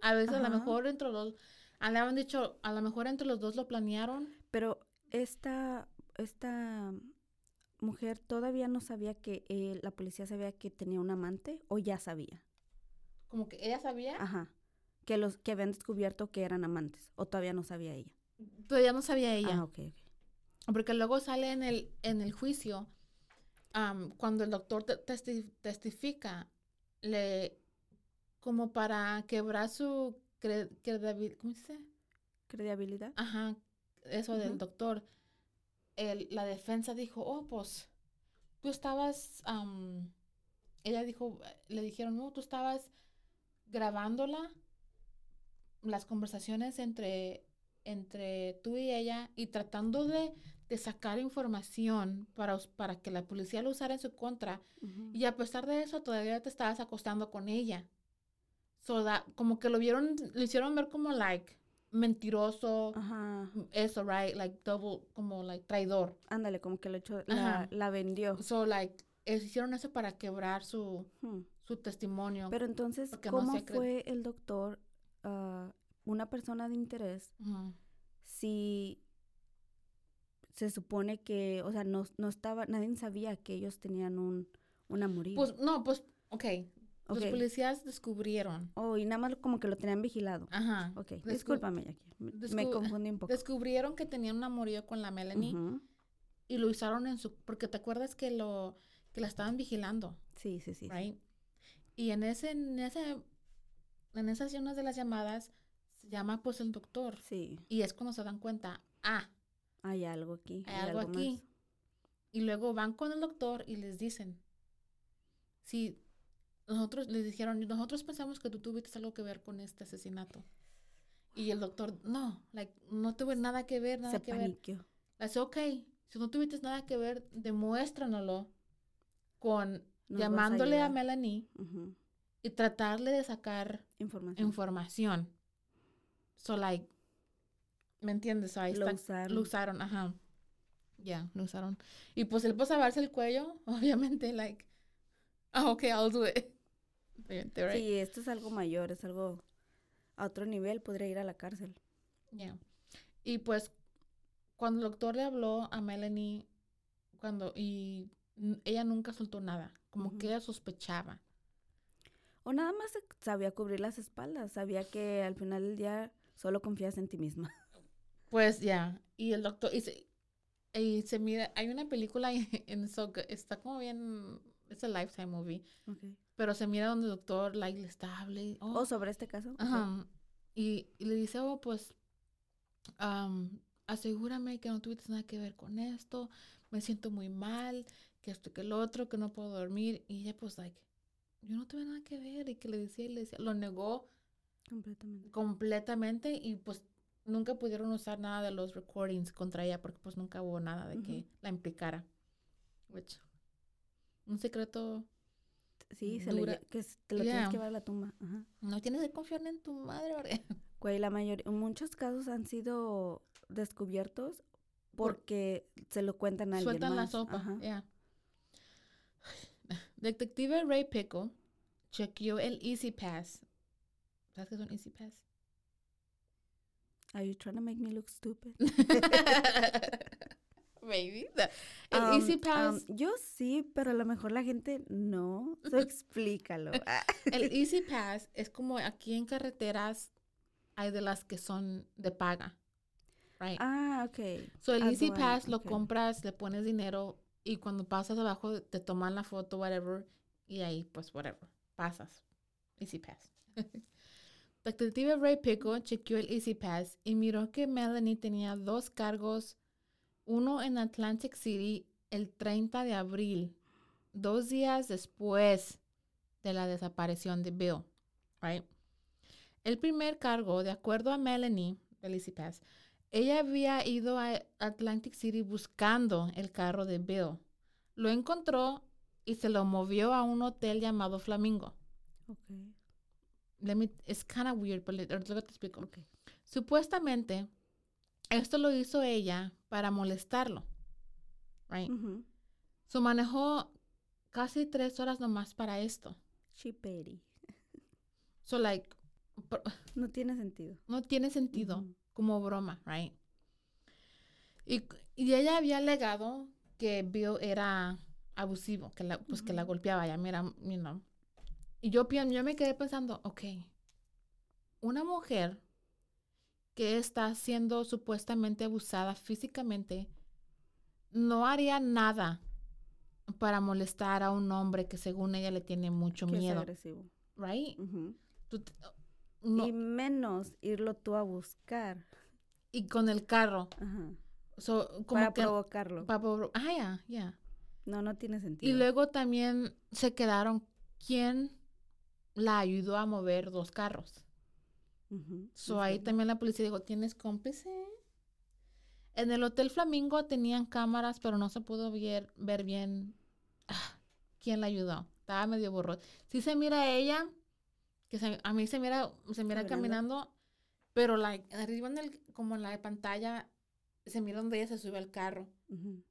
A veces a lo mejor entre los, a le habían dicho, a lo mejor entre los dos lo planearon. Pero esta, esta mujer todavía no sabía que eh, la policía sabía que tenía un amante o ya sabía. Como que ella sabía, Ajá. Que los que habían descubierto que eran amantes o todavía no sabía ella. ya no sabía ella. Ah, ok, ok. Porque luego sale en el, en el juicio, cuando el doctor te- testi- testifica, le, como para quebrar su cre- credibil- ¿cómo se dice? Credibilidad. Ajá, eso del doctor. El- la defensa dijo, oh, pues, tú estabas, am, ella dijo, le dijeron, no, tú estabas grabándola las conversaciones entre, entre tú y ella y tratando de, de sacar información para, para que la policía lo usara en su contra. Ujú. Y a pesar de eso, todavía te estabas acostando con ella. So that- como que lo vieron, lo hicieron ver como, like, mentiroso. Ajá. Eso, right? Like, double, como, like, traidor. Ándale, como que lo echó, la, la vendió. So, like, es- hicieron eso para quebrar su, Hmm. su testimonio. Pero entonces, no ¿cómo acre- fue el doctor ah, una persona de interés Ujú. si se supone que, o sea, no, no estaba, nadie sabía que ellos tenían un, un amorío? Pues, no, pues, ok. Los Ok. policías descubrieron. Oh, y nada más como que lo tenían vigilado. Ajá. Ok, Descu- discúlpame, Jackie. Me, confundí un poco. Descubrieron que tenían un amorío con la Melanie y lo usaron en su... Porque te acuerdas que lo que la estaban vigilando, Sí, sí, sí. right? Y en ese, en ese, en esas unas de las llamadas se llama pues el doctor. Sí, Y es cuando se dan cuenta, ah, hay algo aquí. hay algo aquí. más. Y luego van con el doctor y les dicen, si nosotros les dijeron, nosotros pensamos que tú tuviste algo que ver con este asesinato. Y el doctor, no, like, no tuve nada que ver, nada Se que ver. paniqueó. Dice, ok, si no tuviste nada que ver, demuéstranoslo con Nos vas a llamándole a. Melanie y tratarle de sacar Información. información. So, like, ¿me entiendes? Ahí Lo está- usaron. Lo usaron, ajá. Ya, lo usaron. Y pues él puso a verse el cuello, obviamente, like, ah, ok, I'll do it. Right? Sí, esto es algo mayor, es algo a otro nivel, podría ir a la cárcel. Yeah. Y pues cuando el doctor le habló a Melanie, cuando, y ella nunca soltó nada, como que ella sospechaba. O nada más sabía cubrir las espaldas, sabía que al final del día solo confías en ti misma. Pues ya, y el doctor, y se, y se mira, hay una película en eso está como bien, es a Lifetime movie, pero se mira donde el doctor like, le está hablando. O Oh, sobre este caso. Ajá. Y, y le dice, oh, pues, am, asegúrame que no tuviste nada que ver con esto, me siento muy mal, que esto, que el otro, que no puedo dormir. Y ella, pues, like, yo no tuve nada que ver. Y que le decía y le decía, lo negó Completamente. completamente y pues nunca pudieron usar nada de los recordings contra ella porque pues nunca hubo nada de que la implicara. Which, un secreto, Sí, se le que te lo tienes Yeah. que llevar a la tumba. Ajá. no tienes que confiar en tu madre, ¿verdad? Güey, la mayoría, muchos casos han sido descubiertos Por- porque se lo cuentan a alguien Sueltan la más. sopa, Ajá. ya. Detective Ray Pickle chequeó el Easy Pass. ¿Sabes qué es un Easy Pass? Are you trying to make me look stupid? Maybe. El Um, Easy um, Pass, yo sí, pero a lo mejor la gente no. So explícalo. El Easy Pass es como aquí en carreteras hay de las que son de paga. Right. ah, ok. So el Easy Pass lo compras, le pones dinero y cuando pasas abajo te toman la foto, whatever, y ahí pues whatever, pasas. Easy Pass. Detective Ray Pico chequeó el Easy Pass y miró que Melanie tenía dos cargos, uno en Atlantic City el 30 de abril, dos días después de la desaparición de Bill, right? El primer cargo, de acuerdo a Melanie del Easy Pass, ella había ido a Atlantic City buscando el carro de Bill. Lo encontró y se lo movió a un hotel llamado Flamingo. Ok. Let me, it's kind of weird, but ahorita te explico. Supuestamente, esto lo hizo ella para molestarlo. Right? So manejó casi tres horas nomás para esto. Chiperi. So, like, por- No tiene sentido. no tiene sentido como broma, right? Y, y ella había alegado que Bill era abusivo, que la, pues que la golpeaba, ya mira, you know. Y yo, yo me quedé pensando, ok, una mujer que está siendo supuestamente abusada físicamente no haría nada para molestar a un hombre que según ella le tiene mucho Que es miedo, agresivo. right? Tú no, Y menos irlo tú a buscar. y con el carro. Ajá. So, como Para que, provocarlo. pa- provo- ah, ya, ya. No, no tiene sentido. Y luego también se quedaron quién la ayudó a mover dos carros. Ujú, So ahí también la policía dijo, ¿tienes cómplice? En el Hotel Flamingo tenían cámaras, pero no se pudo ver, ver bien ah, quién la ayudó. Estaba medio borroso. Sí se mira a ella, que se- a mí se mira, se mira Caminando. pero like, arriba en el, como en la pantalla, se mira donde ella se sube al carro.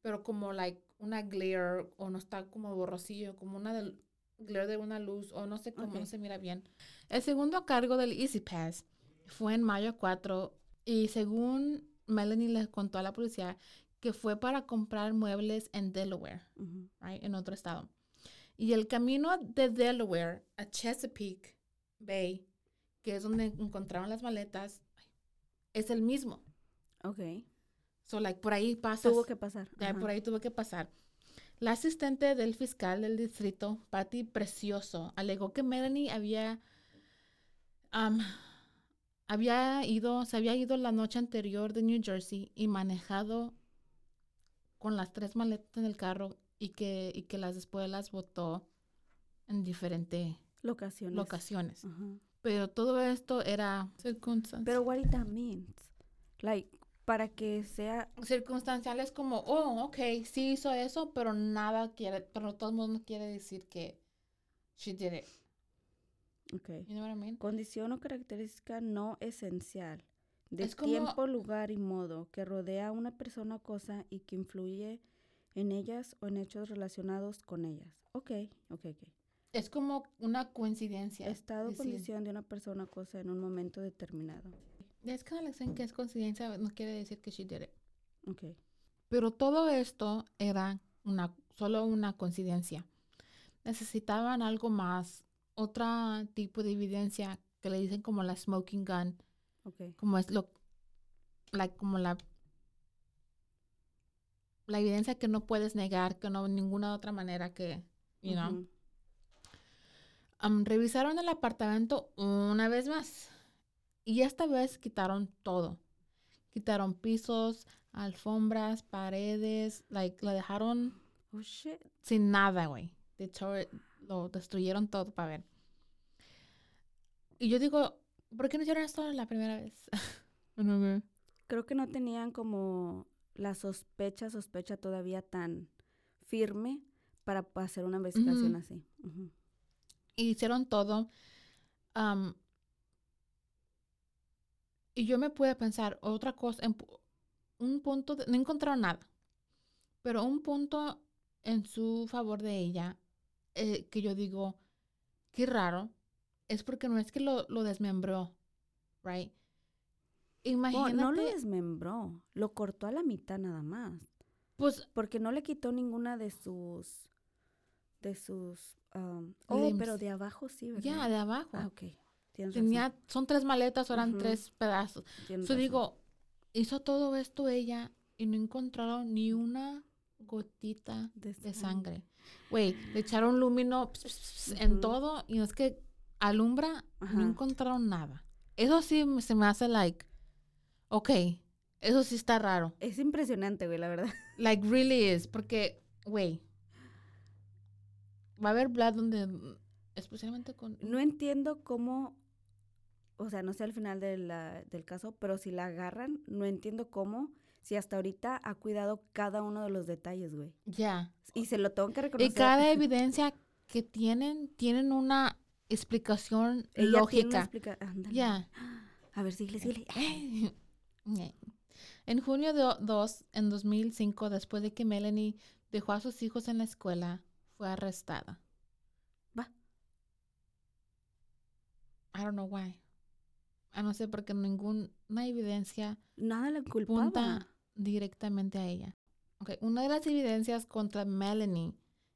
Pero como like una glare, o no está como borrosillo, como una del, glare de una luz, o no sé cómo, Ok. no se mira bien. El segundo cargo del Easy Pass fue en mayo 4 y según Melanie le contó a la policía que fue para comprar muebles en Delaware, Ujú. right, en otro estado. Y el camino de Delaware a Chesapeake Bay, que es donde encontraron las maletas, es el mismo. Ok. So, like, por ahí pasas. Tuvo que pasar. Ya ajá. por ahí tuve que pasar. La asistente del fiscal del distrito, Patty Precioso, alegó que Melanie había, am, había ido, se había ido la noche anterior de New Jersey y manejado con las tres maletas en el carro y que, y que las después las botó en diferentes Locaciones. locaciones. Ajá. Pero todo esto era circunstancial. Pero what it means? Like, para que sea... circunstanciales como, oh, ok, sí hizo eso, pero nada quiere, pero todo el mundo quiere decir que she did it. Ok. You know what I mean? Condición o característica no esencial. De Es como- tiempo, lugar y modo que rodea a una persona o cosa y que influye en ellas o en hechos relacionados con ellas. Ok, ok, ok. Es como una coincidencia. Estado o condición de una persona o cosa en un momento determinado. Es que le dicen que es coincidencia, no quiere decir que she did it. Ok. Pero todo esto era una, solo una coincidencia. Necesitaban algo más, otro tipo de evidencia que le dicen como la smoking gun, Ok. como es lo, la, como la, la evidencia que no puedes negar, que no ninguna otra manera que, you know. Am, revisaron el apartamento una vez más y esta vez quitaron todo. Quitaron pisos, alfombras, paredes, like, lo dejaron Oh, shit. sin nada, güey. They tore it- Lo destruyeron todo para ver. Y yo digo, ¿por qué no hicieron esto la primera vez? Creo que no tenían como la sospecha, sospecha todavía tan firme para pa- hacer una investigación así. Ujú. y hicieron todo. am, y yo me pude pensar otra cosa, en un punto, de- no encontraron nada, pero un punto en su favor de ella, eh, que yo digo, qué raro, es porque no es que lo, lo desmembró, right? Imagínate, Bueno, no lo desmembró, lo cortó a la mitad nada más. pues, Porque no le quitó ninguna de sus. de sus. um, oh, Limbs. pero de abajo sí, ¿verdad? ya, de abajo. Ah, ok. Tenía, son tres maletas, eran tres pedazos. tienes So razón. digo, hizo todo esto ella y no encontraron ni una gotita De de sangre. Güey, le echaron lumino ps, ps, ps, en todo y es que alumbra, Ajá. no encontraron nada. Eso sí se me hace like, ok, eso sí está raro. Es impresionante, güey, la verdad. Like, really is, porque, güey, va a haber blood donde, especialmente con... No entiendo cómo. O sea, no sé al final de la- del caso, pero si la agarran, no entiendo cómo. Si hasta ahorita ha cuidado cada uno de los detalles, güey. Ya. Y se lo tengo que Y reconocer. cada evidencia que tienen, tienen una explicación Ella lógica. explica-. Ya. A ver, síguele, síguele. En junio de 2, en 2005, después de que Melanie dejó a sus hijos en la escuela, fue arrestada. Va. I don't know why. Ah, no sé, porque ninguna evidencia Nada la culpaba. punta directamente a ella. Okay, Una de las evidencias contra Melanie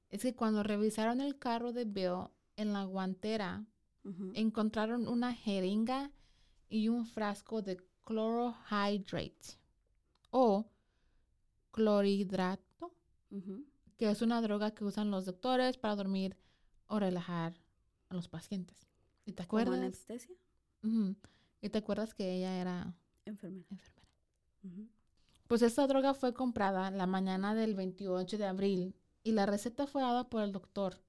es que cuando revisaron el carro de Bill en la guantera, encontraron una jeringa y un frasco de chlorohydrate o clorhidrato, que es una droga que usan los doctores para dormir o relajar a los pacientes. ¿Y te ¿Como acuerdas? anestesia? Ujú. ¿Y te acuerdas que ella era Enfermera. enfermera? Pues esta droga fue comprada la mañana del 28 de abril y la receta fue dada por el doctor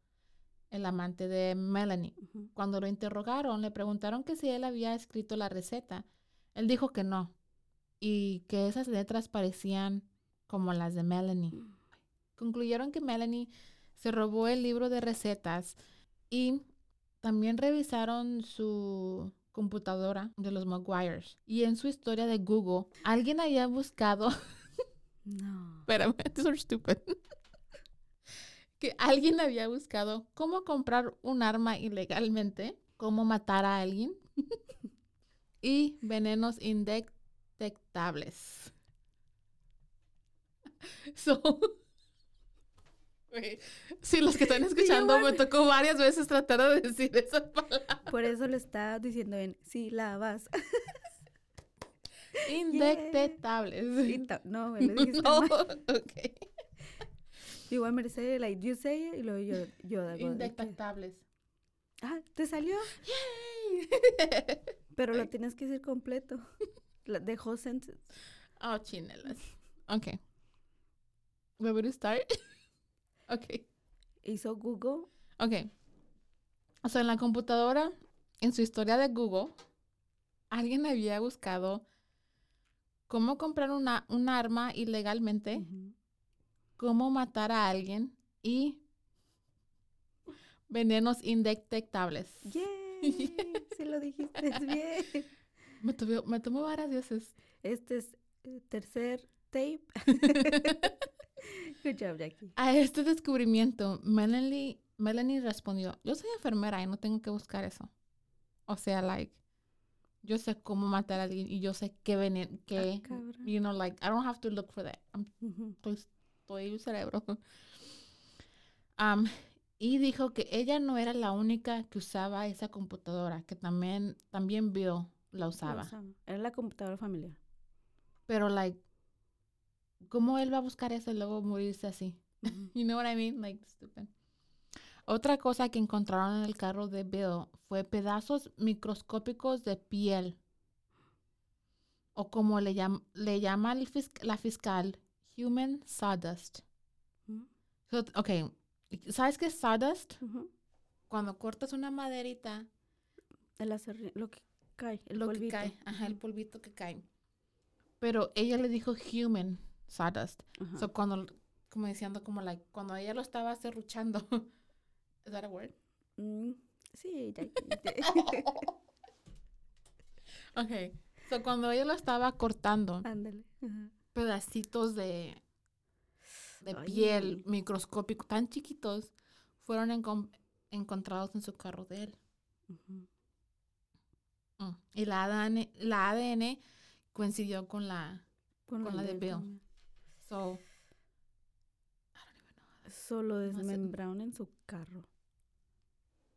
el amante de Melanie. Cuando lo interrogaron, le preguntaron que si él había escrito la receta. Él dijo que no y que esas letras parecían como las de Melanie. Concluyeron que Melanie se robó el libro de recetas y también revisaron su computadora de los Maguires. Y en su historia de Google, alguien había buscado No. Espérame, these are stupid. que alguien había buscado cómo comprar un arma ilegalmente, cómo matar a alguien y venenos indetectables. So, Güey, sí, los que están escuchando, me tocó varias veces tratar de decir esa palabra. Por eso le está diciendo en sílabas. Indetectables. Sí, ta- no, güey, lo dijiste No, mal. ok. Igual me dice, like, you say it, y luego yo, yo Indetectables. Ah, ¿te salió? Pero lo tienes que decir completo. La, the whole sentence. Oh, chinelas. Ok. ¿Me voy a start? Ok. Hizo Google. Ok. O sea, en la computadora, en su historia de Google, alguien había buscado cómo comprar una, un arma ilegalmente, cómo matar a alguien y venenos indetectables. Yay, sí lo dijiste bien. Me, tomó- me tomó varias veces. Este es eh, tercer tape. Good job, Jackie. A este descubrimiento, Melanie, Melanie respondió, yo soy enfermera y no tengo que buscar eso. O sea, like, yo sé cómo matar a alguien y yo sé qué venir, qué, cabrón. you know, like, I don't have to look for that. I'm- Ujú. estoy, estoy el cerebro. Um, y dijo que ella no era la única que usaba esa computadora, que también, también Bill la usaba. usaba. Era la computadora familiar. Pero, like, ¿cómo él va a buscar eso y luego morirse así? You know what I mean? Like, stupid. Otra cosa que encontraron en el carro de Bill fue pedazos microscópicos de piel. O como le, llam- le llama el fis- la fiscal, human sawdust. So, ok, ¿sabes qué es sawdust? Cuando cortas una maderita, El acerri- lo que cae, el lo polvito. que cae, ajá, el polvito que cae. Pero ella le dijo human sawdust. Ajá. So, cuando, como diciendo, como like, cuando ella lo estaba serruchando. ¿Es that a word? Mm, sí, Jackie. Ok. So, cuando ella lo estaba cortando, Ándale. Pedacitos de, de Ay. piel microscópico tan chiquitos fueron encon- encontrados en su carro de él. Mm. Y la ADN, la ADN coincidió con la... Con la de Bill. también. So, Solo desmembraron en su carro.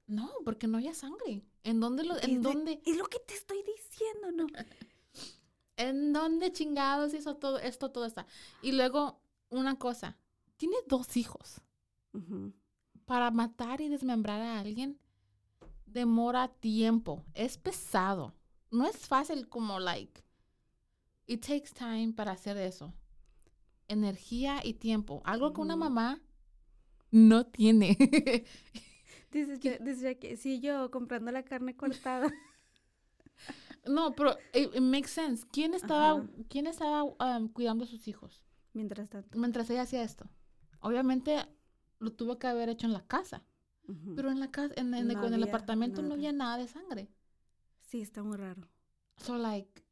no, porque no había sangre. ¿En dónde lo, Es en de- dónde, Es lo que te estoy diciendo, ¿no? en dónde chingados hizo todo esto, todo está? Y luego, una cosa, tiene dos hijos. Para matar y desmembrar a alguien demora tiempo, es pesado. No es fácil como like it takes time para hacer eso. Energía y tiempo, algo que una mamá no tiene. Dices, ya- dices ya que sí, yo comprando la carne cortada. no, pero it, it makes sense. ¿Quién estaba Ajá. quién estaba um, cuidando a sus hijos Mientras tanto. mientras ella hacía esto? Obviamente lo tuvo que haber hecho en la casa, pero en la casa en, el- No apartamento no había nada de sangre. sí, está muy raro. So like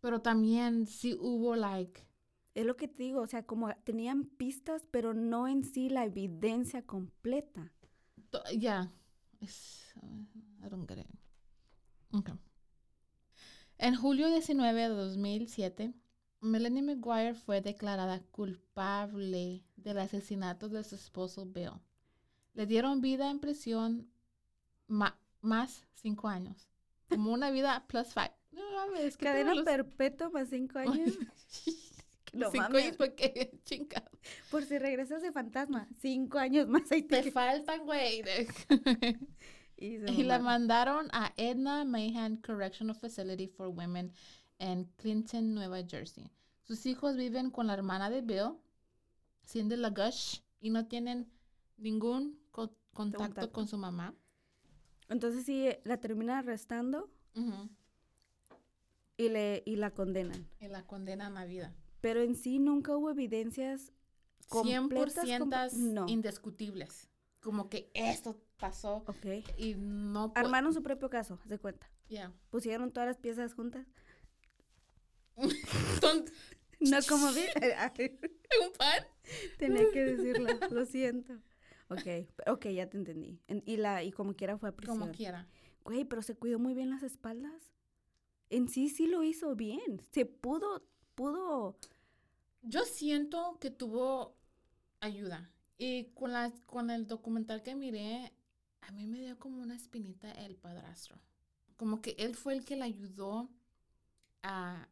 pero también sí hubo like Es lo que te digo, o sea, como tenían pistas, pero no en sí la evidencia completa. to- yeah. I don't get it. Okay. En julio 19 de 2007, Melanie McGuire fue declarada culpable del asesinato de su esposo Bill. Le dieron vida en prisión ma- más cinco años. Como una vida plus five. No mames, ¿qué Cadena los- perpetua más cinco años. No cinco mames. años porque chingado. Por si regresas de fantasma. Cinco años más ahí te Te faltan, güey. Y, la mandaron a Edna Mahan Correctional Facility for Women en Clinton, Nueva Jersey. Sus hijos viven con la hermana de Bill, Cindy LaGush, y no tienen ningún co- contacto, contacto. con su mamá. Entonces sí, la terminan arrestando y, le, y la condenan. Y la condenan a vida. Pero en sí nunca hubo evidencias completas. 100% compa- no. indiscutibles. Como que esto pasó Ok. y no... Armaron su propio caso, de cuenta. Ya. Pusieron todas las piezas juntas. Son No como vi. un pan. Tenía que decirlo, lo siento. Ok, ok, ya te entendí. En- y la y como quiera fue a prisión. Como quiera. Güey, pero se cuidó muy bien las espaldas. En sí sí lo hizo bien. Se pudo pudo Yo siento que tuvo ayuda. Y con, la, con el documental que miré, a mí me dio como una espinita el padrastro. Como que él fue el que le ayudó a,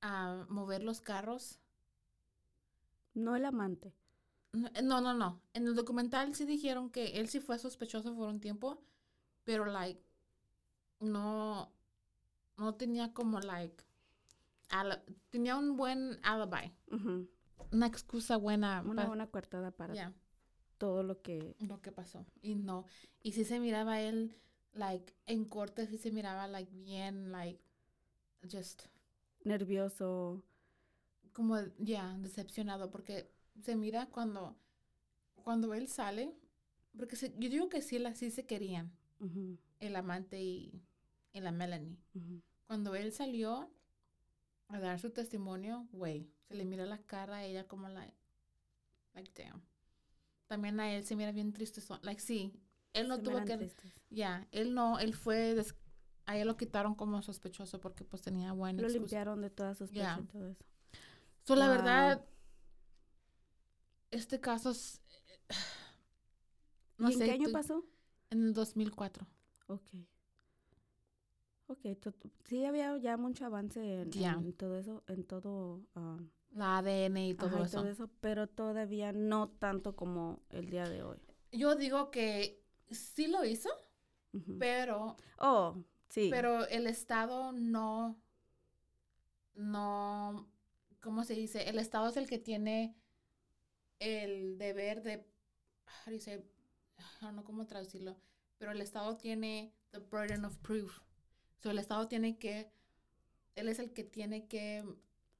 a mover los carros. no el amante. No, eh, no, no, no. En el documental sí dijeron que él sí fue sospechoso por un tiempo, pero, like, no, no tenía como, like, ala- tenía un buen alibi, Ujú. una excusa buena Una pa- buena coartada para todo lo que lo que pasó. Y no, y sí se miraba él, like, en corte sí se miraba, like, bien, like, just, nervioso. como, ya, decepcionado, porque se mira cuando, cuando él sale, porque se- yo digo que sí, la, sí se querían. El amante y, y la Melanie. Cuando él salió a dar su testimonio, güey, se le mira la cara a ella como like, like damn. También a él se mira bien triste, like sí, él no Se tuvo que, ya, él no, él fue, des- a él lo quitaron como sospechoso porque pues tenía buena Lo excusa. limpiaron de todas sus Ya. y todo eso. So, la verdad, este caso es, no ¿Y en sé, qué año tú- pasó? en el 2004. Ok. Ok, sí había ya mucho avance en, todo eso, en todo, ah, La ADN y todo ajá, y eso. todo eso, pero todavía no tanto como el día de hoy. Yo digo que sí lo hizo, pero oh, sí. pero el Estado no no ¿cómo se dice? El Estado es el que tiene el deber de don't know cómo traducirlo, pero el Estado tiene the burden of proof. So el Estado tiene que él es el que tiene que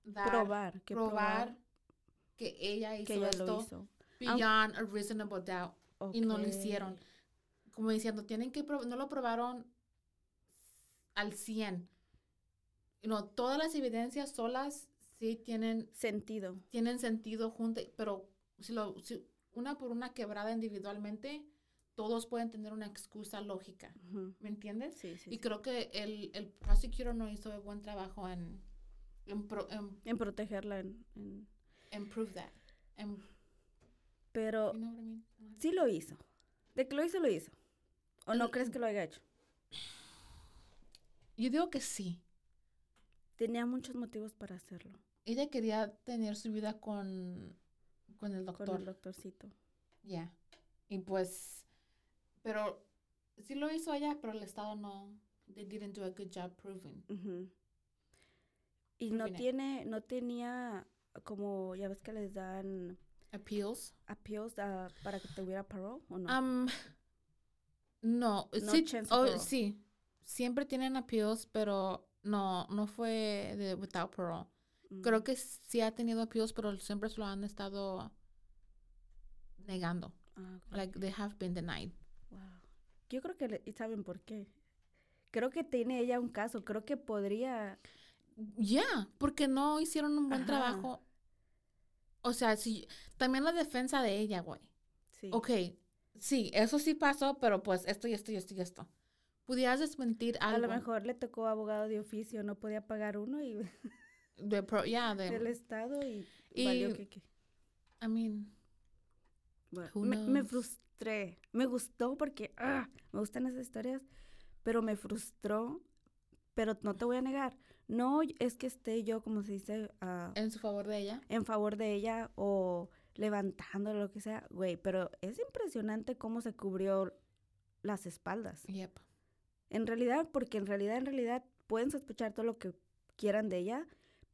dar probar, que probar, probar que ella hizo que ella esto lo hizo. beyond a reasonable doubt. y no lo hicieron. Como diciendo, tienen que pro- no lo probaron al 100. No, todas las evidencias solas sí tienen, Sentido. tienen sentido juntas, pero si lo, si una por una quebrada individualmente, todos pueden tener una excusa lógica. ¿Me entiendes? Sí, sí, y sí. creo que el, el prosecutor no hizo buen trabajo en, en, pro- en- En protegerla. En, en- en prove that. En, Pero you know what I mean? sí lo hizo. De que lo hizo, lo hizo. ¿O no crees que lo haya hecho? Yo digo que sí. Tenía muchos motivos para hacerlo. Ella quería tener su vida con, con el Con doctor. el doctorcito. Ya. Y pues, pero sí lo hizo ella, pero el Estado no. They didn't do a good job proving. Y no it. tiene, no tenía como, ya ves que les dan Appeals. appeals ah, para que tuviera parole o no. Um, no, sí, oh, sí. Siempre tienen appeals, pero no, no fue de without parole. Mm. Creo que sí ha tenido appeals, pero siempre se lo han estado negando. Ah. Like, they have been denied. Wow. Yo creo que, le- ¿y saben por qué? Creo que tiene ella un caso. Creo que podría, Ya, porque no hicieron un buen Ajá. trabajo. O sea, si también la defensa de ella, güey. sí. Ok, sí, eso sí pasó, pero pues esto y esto y esto y esto. Pudieras desmentir algo. A lo mejor le tocó abogado de oficio, no podía pagar uno y De pro, ya, de, del estado y, Y- valió que, que- I mean, Bueno, me, me knows? Frustré. Me gustó porque ah, me gustan esas historias, pero me frustró. Pero no te voy a negar, no es que esté yo, como se dice, ah, en su favor de ella. en favor de ella o levantando lo que sea, güey, pero es impresionante cómo se cubrió las espaldas. Yep. En realidad, porque en realidad, en realidad pueden sospechar todo lo que quieran de ella,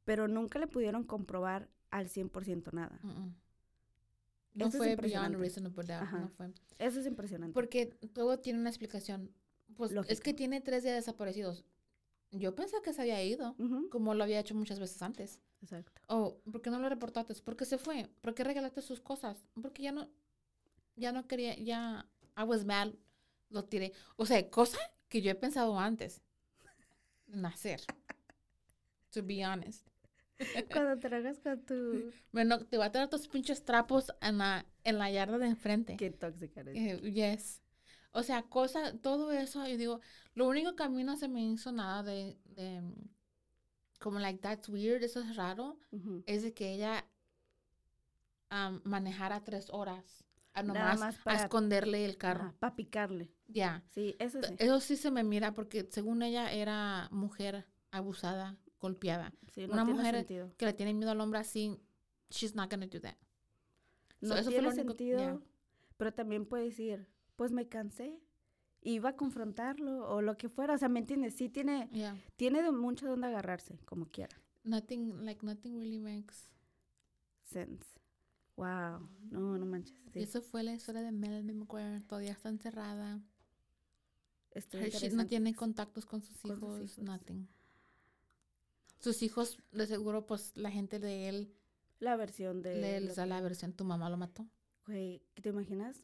pero nunca le pudieron comprobar al 100% nada. No Eso es fue beyond reasonable doubt. Ajá. No fue. Eso es impresionante. Porque todo tiene una explicación. Pues es Lógica. que tiene tres días desaparecidos. Yo pensé que se había ido, como lo había hecho muchas veces antes. Exacto. Oh, ¿por qué no lo reportaste? ¿Por qué se fue? ¿Por qué regalaste sus cosas? Porque ya no, ya no quería, ya, I was mad, lo tiré. O sea, cosa que yo he pensado antes nacer. To be honest. Cuando tragas con tu... Bueno, te voy a traer tus pinches trapos en la, en la yarda de enfrente. Qué tóxica eres. Eh, yes. O sea, cosa, todo eso, yo digo, lo único que a mí no se me hizo nada de, de como like that's weird, eso es raro, es de que ella am, manejara tres horas a Nada nomás más a para- esconderle el carro. Para picarle. Ya. Sí, eso sí. Eso sí se me mira porque según ella era mujer abusada, golpeada, Sí, no una tiene mujer sentido. que le tiene miedo al hombre así, she's not gonna do that. So, No eso fue tiene único- sentido, yeah. pero también puede decir, pues me cansé. Iba a confrontarlo o lo que fuera. O sea, ¿me entiendes? Sí tiene, Yeah. tiene de mucho donde agarrarse, como quiera. Nothing, like nothing really makes Sense. Wow. No, no manches. Y Sí. eso fue la historia de Melanie McGuire. Todavía está encerrada. Hershey no tiene contactos con sus Con sus hijos, hijos. nothing. Sus hijos, de seguro, pues la gente de él La versión de... le da que- la versión, tu mamá lo mató. Güey, ¿te imaginas?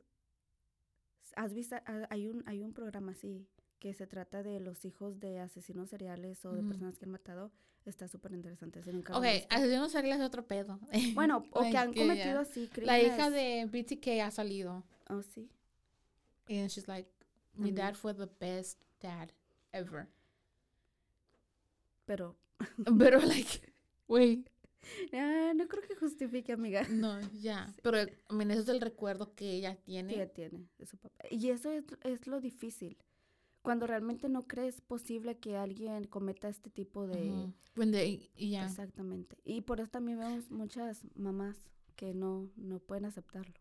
¿Has visto? Hay un, hay un programa así que se trata de los hijos de asesinos seriales o de personas que han matado. Está súper interesante. Ok, asesinos seriales es otro pedo. Bueno, o que han cometido así La hija crímenes. de BTK ha salido. Oh, sí. And she's like, mi Ujú. dad fue the best dad ever. Pero Pero, like, güey, ah, no creo que justifique, amiga. no, ya. Pero, I mean, eso es el recuerdo que ella tiene. Que ella tiene de su papá. Y eso es, es lo difícil. Cuando realmente no crees posible que alguien cometa este tipo de... Ujú. When they- y ya. Exactamente. Y por eso también vemos muchas mamás que no, no pueden aceptarlo.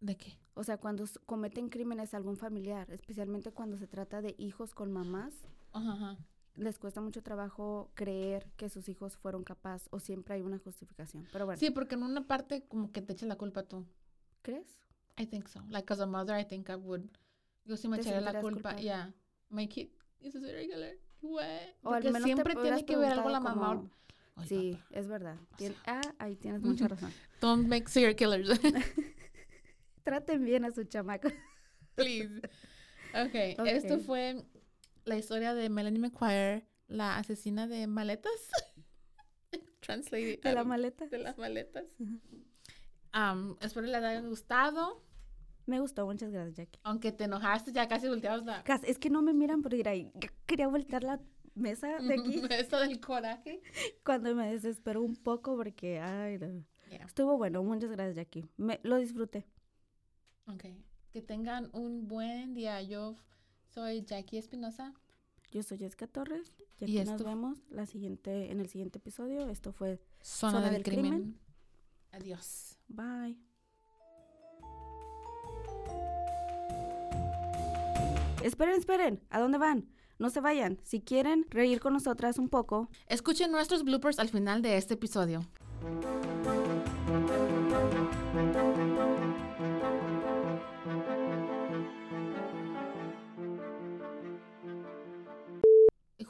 ¿De qué? O sea, cuando cometen crímenes a algún familiar, especialmente cuando se trata de hijos con mamás, Ajá, ajá. Les cuesta mucho trabajo creer que sus hijos fueron capaces o siempre hay una justificación. Pero bueno, Sí, porque en una parte como que te echas la culpa tú. ¿crees? I think so. Like as a mother, I think I would. Yo sí me ¿Te echaría la culpa. culpable? Yeah. My kid is killer. What? O al Porque menos siempre te tiene que ver algo la mamá. como- Ay, sí, papá. es verdad. Tien- ah, ahí tienes mucha razón. Don't make serial killers. Traten bien a su chamaco. Please. Okay. Esto Ok. fue la historia de Melanie McQuire, la asesina de maletas. Translated. De la um, maleta. De las maletas. Um, espero les haya gustado. Me gustó, muchas gracias, Jackie. Aunque te enojaste, ya casi volteabas la... Es que no me miran, pero mira, y- quería voltear la mesa de aquí Esto del coraje. cuando me desespero un poco porque, ay, no. Yeah. Estuvo bueno, muchas gracias, Jackie. Me, lo disfruté. Ok. Que tengan un buen día. Yo soy Jackie Espinosa. Yo soy Jessica Torres y nos vemos la siguiente, en el siguiente episodio. Esto fue Zona, Zona del, del crimen. crimen. Adiós. Bye. Esperen, esperen. ¿A dónde van? No se vayan. Si quieren reír con nosotras un poco, Escuchen nuestros bloopers al final de este episodio.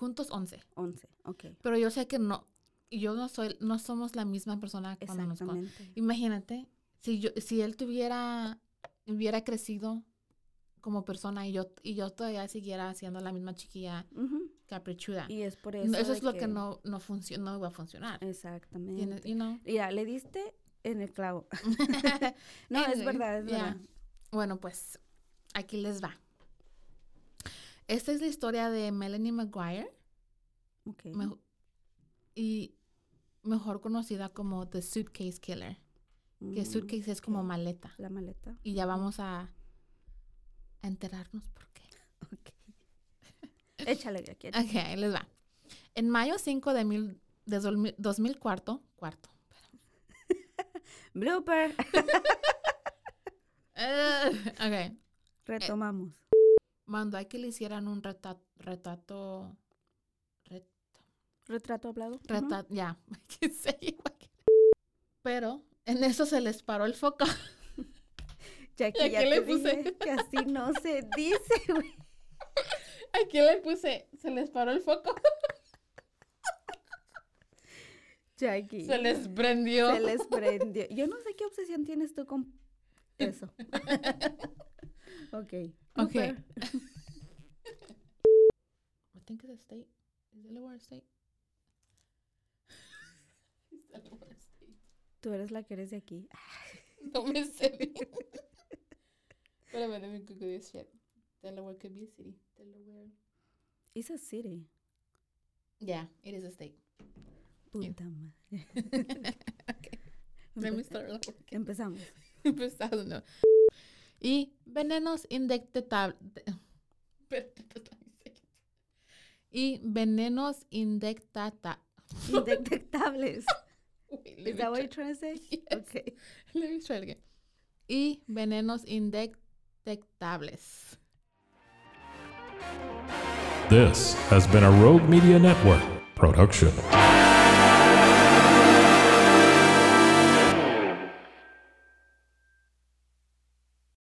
Juntos 11. 11. Ok. Pero yo sé que no, yo no soy, no somos la misma persona cuando nos con- Exactamente. Imagínate, si yo, si él tuviera, hubiera crecido como persona y yo, y yo todavía siguiera siendo la misma chiquilla Ujú. caprichuda. Y es por No, eso. Eso, es lo que, no, no funciona, no va a funcionar. Exactamente. You know? Mira, le diste en el clavo. No, es verdad, es yeah. verdad. Bueno, pues aquí les va. Esta es la historia de Melanie McGuire Ok. mejo- y mejor conocida como The Suitcase Killer. Que Mm, suitcase es como maleta. La maleta. Y ya vamos a, a enterarnos por qué. Ok. Échale, échale. Ok, ahí les va. En mayo 5 de, mil, de 2000 2004, cuarto. Blooper. Eh, ok. Retomamos. Mandó a que le hicieran un reta- retrato. ret- Retrato hablado. Ya. Can say it like- Pero En eso se les paró el foco. Jackie, ¿Y a ya qué le puse? que así no se dice, güey. Aquí le puse, se les paró el foco. Jackie. Se les prendió. Se les prendió. Yo no sé qué obsesión tienes tú con eso. ok. Ok. Cooper. I think it's a state. Is Delaware a state? Is Delaware a state? Tú eres la que eres de aquí. No me sé bien. Espérame, let me Google this shit. Delaware could be a city. Delaware. It's a city. Yeah, it is a state. Puta madre. okay. Let me start over. Empezamos. Empezado, no. Y venenos indetectables. Y venenos indetectables. Indetectables. Wait, Is that what you're trying to say? Yes. Okay. Let me try it again. Y venenos indetectables. This has been a Rogue Media Network production.